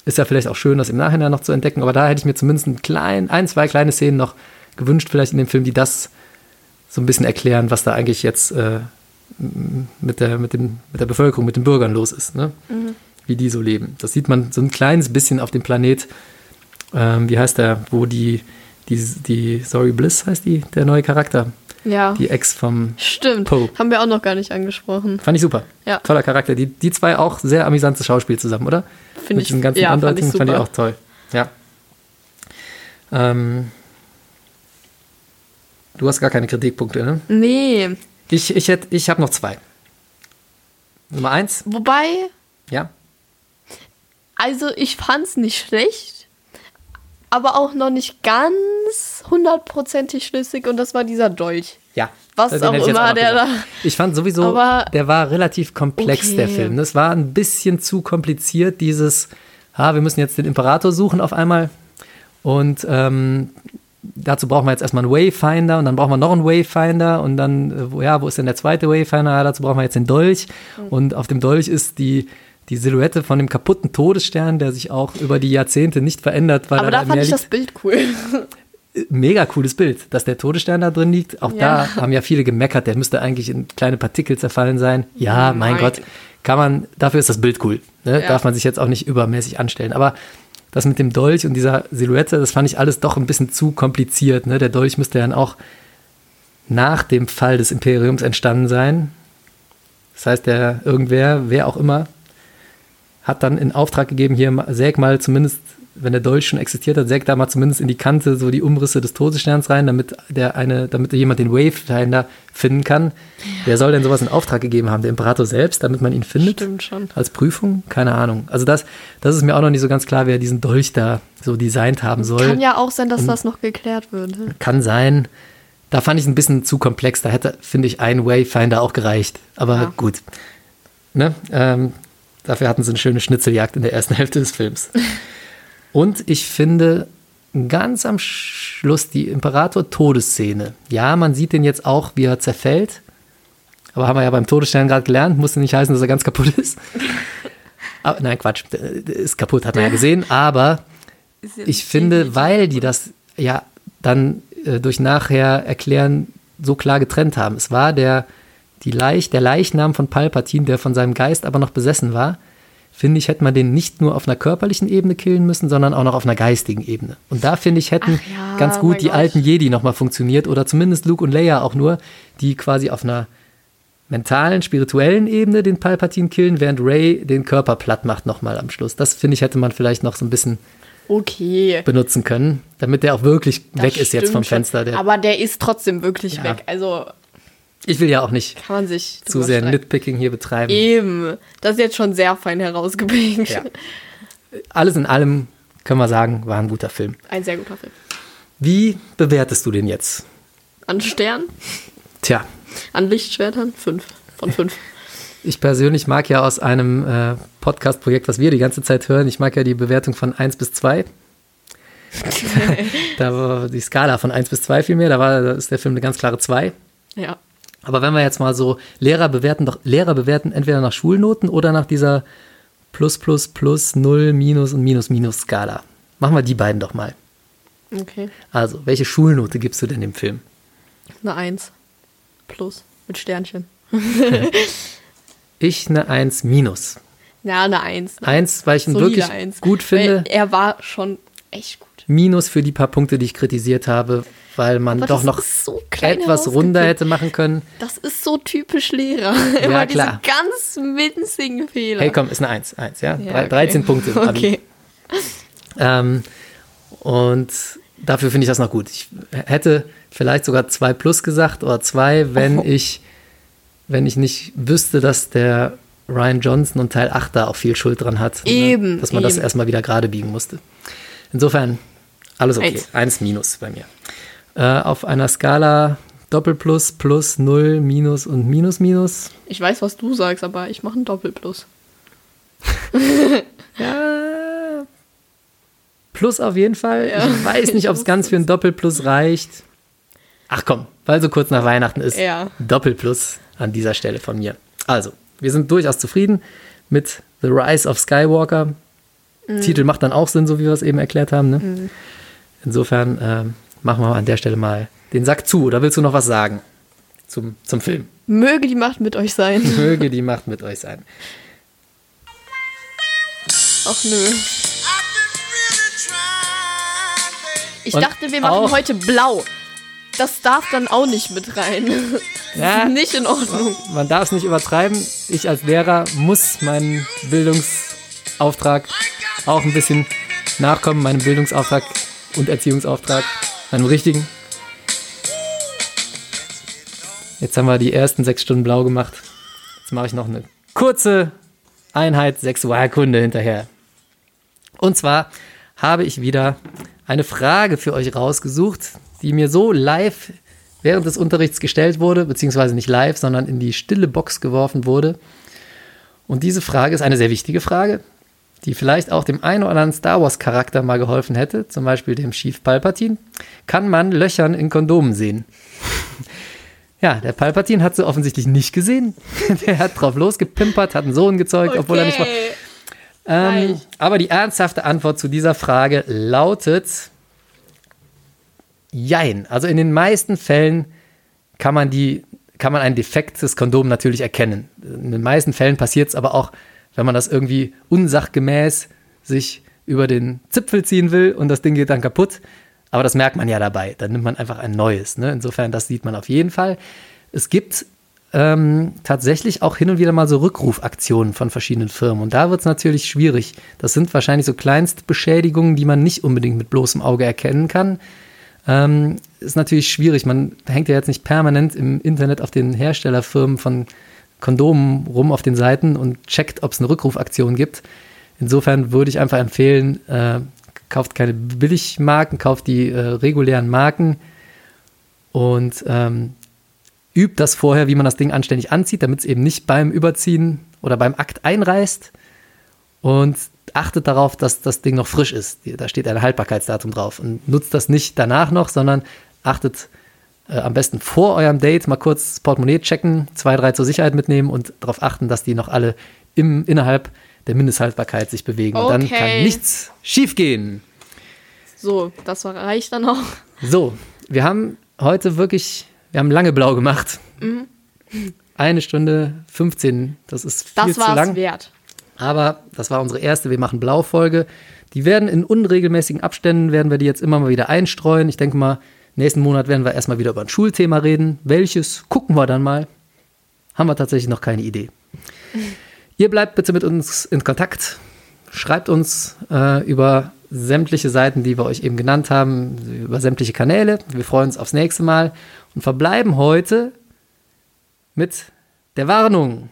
Ist ja vielleicht auch schön, das im Nachhinein noch zu entdecken, aber da hätte ich mir zumindest ein, klein, ein zwei kleine Szenen noch gewünscht, vielleicht in dem Film, die das so ein bisschen erklären, was da eigentlich jetzt äh, mit, der, mit, dem, mit der Bevölkerung, mit den Bürgern los ist, ne? wie die so leben. Das sieht man so ein kleines bisschen auf dem Planet, ähm, wie heißt der, wo die, die, die Sorry Bliss heißt die, der neue Charakter, Ja. die Ex vom Stimmt. Poe. Haben wir auch noch gar nicht angesprochen. Fand ich super. Ja. Toller Charakter. Die, die zwei auch sehr amüsantes Schauspiel zusammen, oder? Finde Mit ich- den ganzen ja, fand ich Andeutungen fand ich super. auch toll. Ja. Ähm, du hast gar keine Kritikpunkte, ne? Nee. Ich, ich, hätt- ich habe noch zwei. Nummer eins, Wobei, ja. also ich fand's nicht schlecht, aber auch noch nicht ganz hundertprozentig schlüssig und das war dieser Dolch. Ja. Was Den auch immer noch der da- Ich fand sowieso, Aber- der war relativ komplex, Okay. der Film. Das war ein bisschen zu kompliziert, dieses, ah, wir müssen jetzt den Imperator suchen auf einmal. Und ähm, dazu brauchen wir jetzt erstmal einen Wayfinder und dann brauchen wir noch einen Wayfinder und dann, äh, wo, ja, wo ist denn der zweite Wayfinder? Ja, dazu brauchen wir jetzt den Dolch. Mhm. Und auf dem Dolch ist die, die Silhouette von dem kaputten Todesstern, der sich auch über die Jahrzehnte nicht verändert, weil Aber er da da fand ich liegt das Bild cool. mega cooles Bild, dass der Todesstern da drin liegt. Auch Ja. da haben ja viele gemeckert, der müsste eigentlich in kleine Partikel zerfallen sein. Ja, mein Nein. Gott, kann man, dafür ist das Bild cool. Ne? Ja. Darf man sich jetzt auch nicht übermäßig anstellen. Aber das mit dem Dolch und dieser Silhouette, das fand ich alles doch ein bisschen zu kompliziert. Ne? Der Dolch müsste dann auch nach dem Fall des Imperiums entstanden sein. Das heißt, der irgendwer, wer auch immer, hat dann in Auftrag gegeben, hier säg mal zumindest, wenn der Dolch schon existiert hat, säg da mal zumindest in die Kante so die Umrisse des Todessterns rein, damit der eine, damit jemand den Wavefinder finden kann. Wer soll denn sowas in Auftrag gegeben haben? Der Imperator selbst, damit man ihn findet? Stimmt schon. Als Prüfung? Keine Ahnung. Also das, das ist mir auch noch nicht so ganz klar, wer diesen Dolch da so designt haben soll. Kann ja auch sein, dass das noch geklärt wird. Kann sein. Da fand ich es ein bisschen zu komplex. Da hätte, finde ich, ein Wayfinder auch gereicht. Aber Ja. gut. Ne? Ähm, dafür hatten sie eine schöne Schnitzeljagd in der ersten Hälfte des Films. Und ich finde ganz am Schluss die Imperator-Todesszene. Ja, man sieht den jetzt auch, wie er zerfällt. Aber haben wir ja beim Todesstern gerade gelernt, musste nicht heißen, dass er ganz kaputt ist. Aber, nein, Quatsch, ist kaputt, hat man ja gesehen. Aber ich finde, weil die das ja dann äh, durch nachher erklären so klar getrennt haben. Es war der, Leich, der Leichnam von Palpatine, der von seinem Geist aber noch besessen war. Finde ich, hätte man den nicht nur auf einer körperlichen Ebene killen müssen, sondern auch noch auf einer geistigen Ebene. Und da finde ich, hätten ja, ganz gut die Gott. alten Jedi nochmal funktioniert oder zumindest Luke und Leia auch nur, die quasi auf einer mentalen, spirituellen Ebene den Palpatine killen, während Ray den Körper platt macht nochmal am Schluss. Das finde ich, hätte man vielleicht noch so ein bisschen Okay. benutzen können, damit der auch wirklich das weg ist jetzt vom Fenster. Der, Aber der ist trotzdem wirklich Ja. weg. Also ich will ja auch nicht kann man sich zu sehr. Nitpicking hier betreiben. Eben. Das ist jetzt schon sehr fein herausgepickt. Ja. Alles in allem können wir sagen, war ein guter Film. Ein sehr guter Film. Wie bewertest du den jetzt? An Stern, Tja, an Lichtschwertern, fünf von fünf. ich persönlich mag ja aus einem äh, Podcast-Projekt, was wir die ganze Zeit hören, ich mag ja die Bewertung von 1 bis 2. da war die Skala von 1 bis 2 vielmehr, da, war, da ist der Film eine ganz klare 2. Ja. Aber wenn wir jetzt mal so Lehrer bewerten, doch Lehrer bewerten entweder nach Schulnoten oder nach dieser Plus, Plus, Plus, Null, Minus und Minus, Minus Skala. Machen wir die beiden doch mal. Okay. Also, welche Schulnote gibst du denn dem Film? Eine Eins. Plus. Mit Sternchen. Ich eine 1 minus. Ja, eine Eins. ne? 1, weil ich ihn Solide wirklich Eins. gut finde. Weil er war schon echt gut. Minus für die paar Punkte, die ich kritisiert habe, weil man Aber doch das noch so etwas runder hätte machen können. Das ist so typisch Lehrer. Immer klar. diese ganz winzigen Fehler. Hey, komm, ist eine 1. 1, ja? Ja, okay. 13 Punkte. im Abi. Okay. Ähm, und dafür finde ich das noch gut. Ich hätte vielleicht sogar 2 plus gesagt oder 2, wenn Oh. ich, wenn ich nicht wüsste, dass der Ryan Johnson und Teil 8 da auch viel Schuld dran hat. ne? Eben, Dass man das eben. erstmal wieder gerade biegen musste. Insofern, alles okay. Eins. 1 minus bei mir. Äh, auf einer Skala Doppelplus, Plus, Null, Minus und Minus, Minus. Ich weiß, was du sagst, aber ich mache einen Doppelplus. Ja. Plus auf jeden Fall. Ja. Ich weiß nicht, ob es ganz für ein Doppelplus reicht. Ach komm, weil so kurz nach Weihnachten ist. Ja. Doppelplus an dieser Stelle von mir. Also, wir sind durchaus zufrieden mit The Rise of Skywalker. Titel macht dann auch Sinn, so wie wir es eben erklärt haben. Ne? Insofern ähm, machen wir an der Stelle mal den Sack zu. Oder willst du noch was sagen zum, zum Film? Möge die Macht mit euch sein. Möge die Macht mit euch sein. Ach nö. Ich Und dachte, wir machen heute blau. Das darf dann auch nicht mit rein. Ja. nicht in Ordnung. Man darf es nicht übertreiben. Ich als Lehrer muss meinen Bildungsauftrag auch ein bisschen nachkommen, meinem Bildungsauftrag und Erziehungsauftrag, meinem richtigen. Jetzt haben wir die ersten sechs Stunden blau gemacht. Jetzt mache ich noch eine kurze Einheit Sexualkunde hinterher. Und zwar habe ich wieder eine Frage für euch rausgesucht, die mir so live während des Unterrichts gestellt wurde, beziehungsweise nicht live, sondern in die stille Box geworfen wurde. Und diese Frage ist eine sehr wichtige Frage, die vielleicht auch dem einen oder anderen Star Wars-Charakter mal geholfen hätte, zum Beispiel dem Chief Palpatine. Kann man Löchern in Kondomen sehen? Ja, der Palpatine hat sie offensichtlich nicht gesehen. Der hat drauf losgepimpert, hat einen Sohn gezeugt, obwohl er nicht war. Ähm, aber die ernsthafte Antwort zu dieser Frage lautet Jein. Also in den meisten Fällen kann man die, kann man ein defektes Kondom natürlich erkennen. In den meisten Fällen passiert es aber auch, wenn man das irgendwie unsachgemäß sich über den Zipfel ziehen will und das Ding geht dann kaputt. Aber das merkt man ja dabei. Dann nimmt man einfach ein neues. Ne? Insofern, das sieht man auf jeden Fall. Es gibt ähm, tatsächlich auch hin und wieder mal so Rückrufaktionen von verschiedenen Firmen. Und da wird es natürlich schwierig. Das sind wahrscheinlich so Kleinstbeschädigungen, die man nicht unbedingt mit bloßem Auge erkennen kann. Ähm, ist natürlich schwierig. Man hängt ja jetzt nicht permanent im Internet auf den Herstellerfirmen von Kondomen rum auf den Seiten und checkt, ob es eine Rückrufaktion gibt. Insofern würde ich einfach empfehlen, äh, kauft keine Billigmarken, kauft die äh, regulären Marken und ähm, übt das vorher, wie man das Ding anständig anzieht, damit es eben nicht beim Überziehen oder beim Akt einreißt und achtet darauf, dass das Ding noch frisch ist. Da steht ein Haltbarkeitsdatum drauf und nutzt das nicht danach noch, sondern achtet Äh, am besten vor eurem Date mal kurz das Portemonnaie checken, zwei, drei zur Sicherheit mitnehmen und darauf achten, dass die noch alle im, innerhalb der Mindesthaltbarkeit sich bewegen. Und dann Okay. kann nichts schiefgehen. So, das war- reicht dann auch. So, wir haben heute wirklich, wir haben lange blau gemacht. Eine Stunde 15, das ist viel Das zu war lang. es wert. Aber das war unsere erste Wir machen Blau-Folge. Die werden in unregelmäßigen Abständen, werden wir die jetzt immer mal wieder einstreuen. Ich denke mal, nächsten Monat werden wir erstmal wieder über ein Schulthema reden. Welches gucken wir dann mal. Haben wir tatsächlich noch keine Idee. Ihr bleibt bitte mit uns in Kontakt. Schreibt uns äh, über sämtliche Seiten, die wir euch eben genannt haben, über sämtliche Kanäle. Wir freuen uns aufs nächste Mal und verbleiben heute mit der Warnung.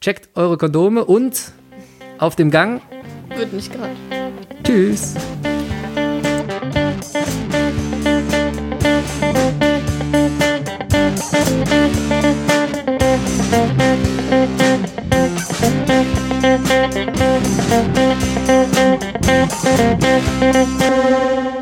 Checkt eure Kondome und auf dem Gang. Wird nicht gerade. Tschüss. Thank you.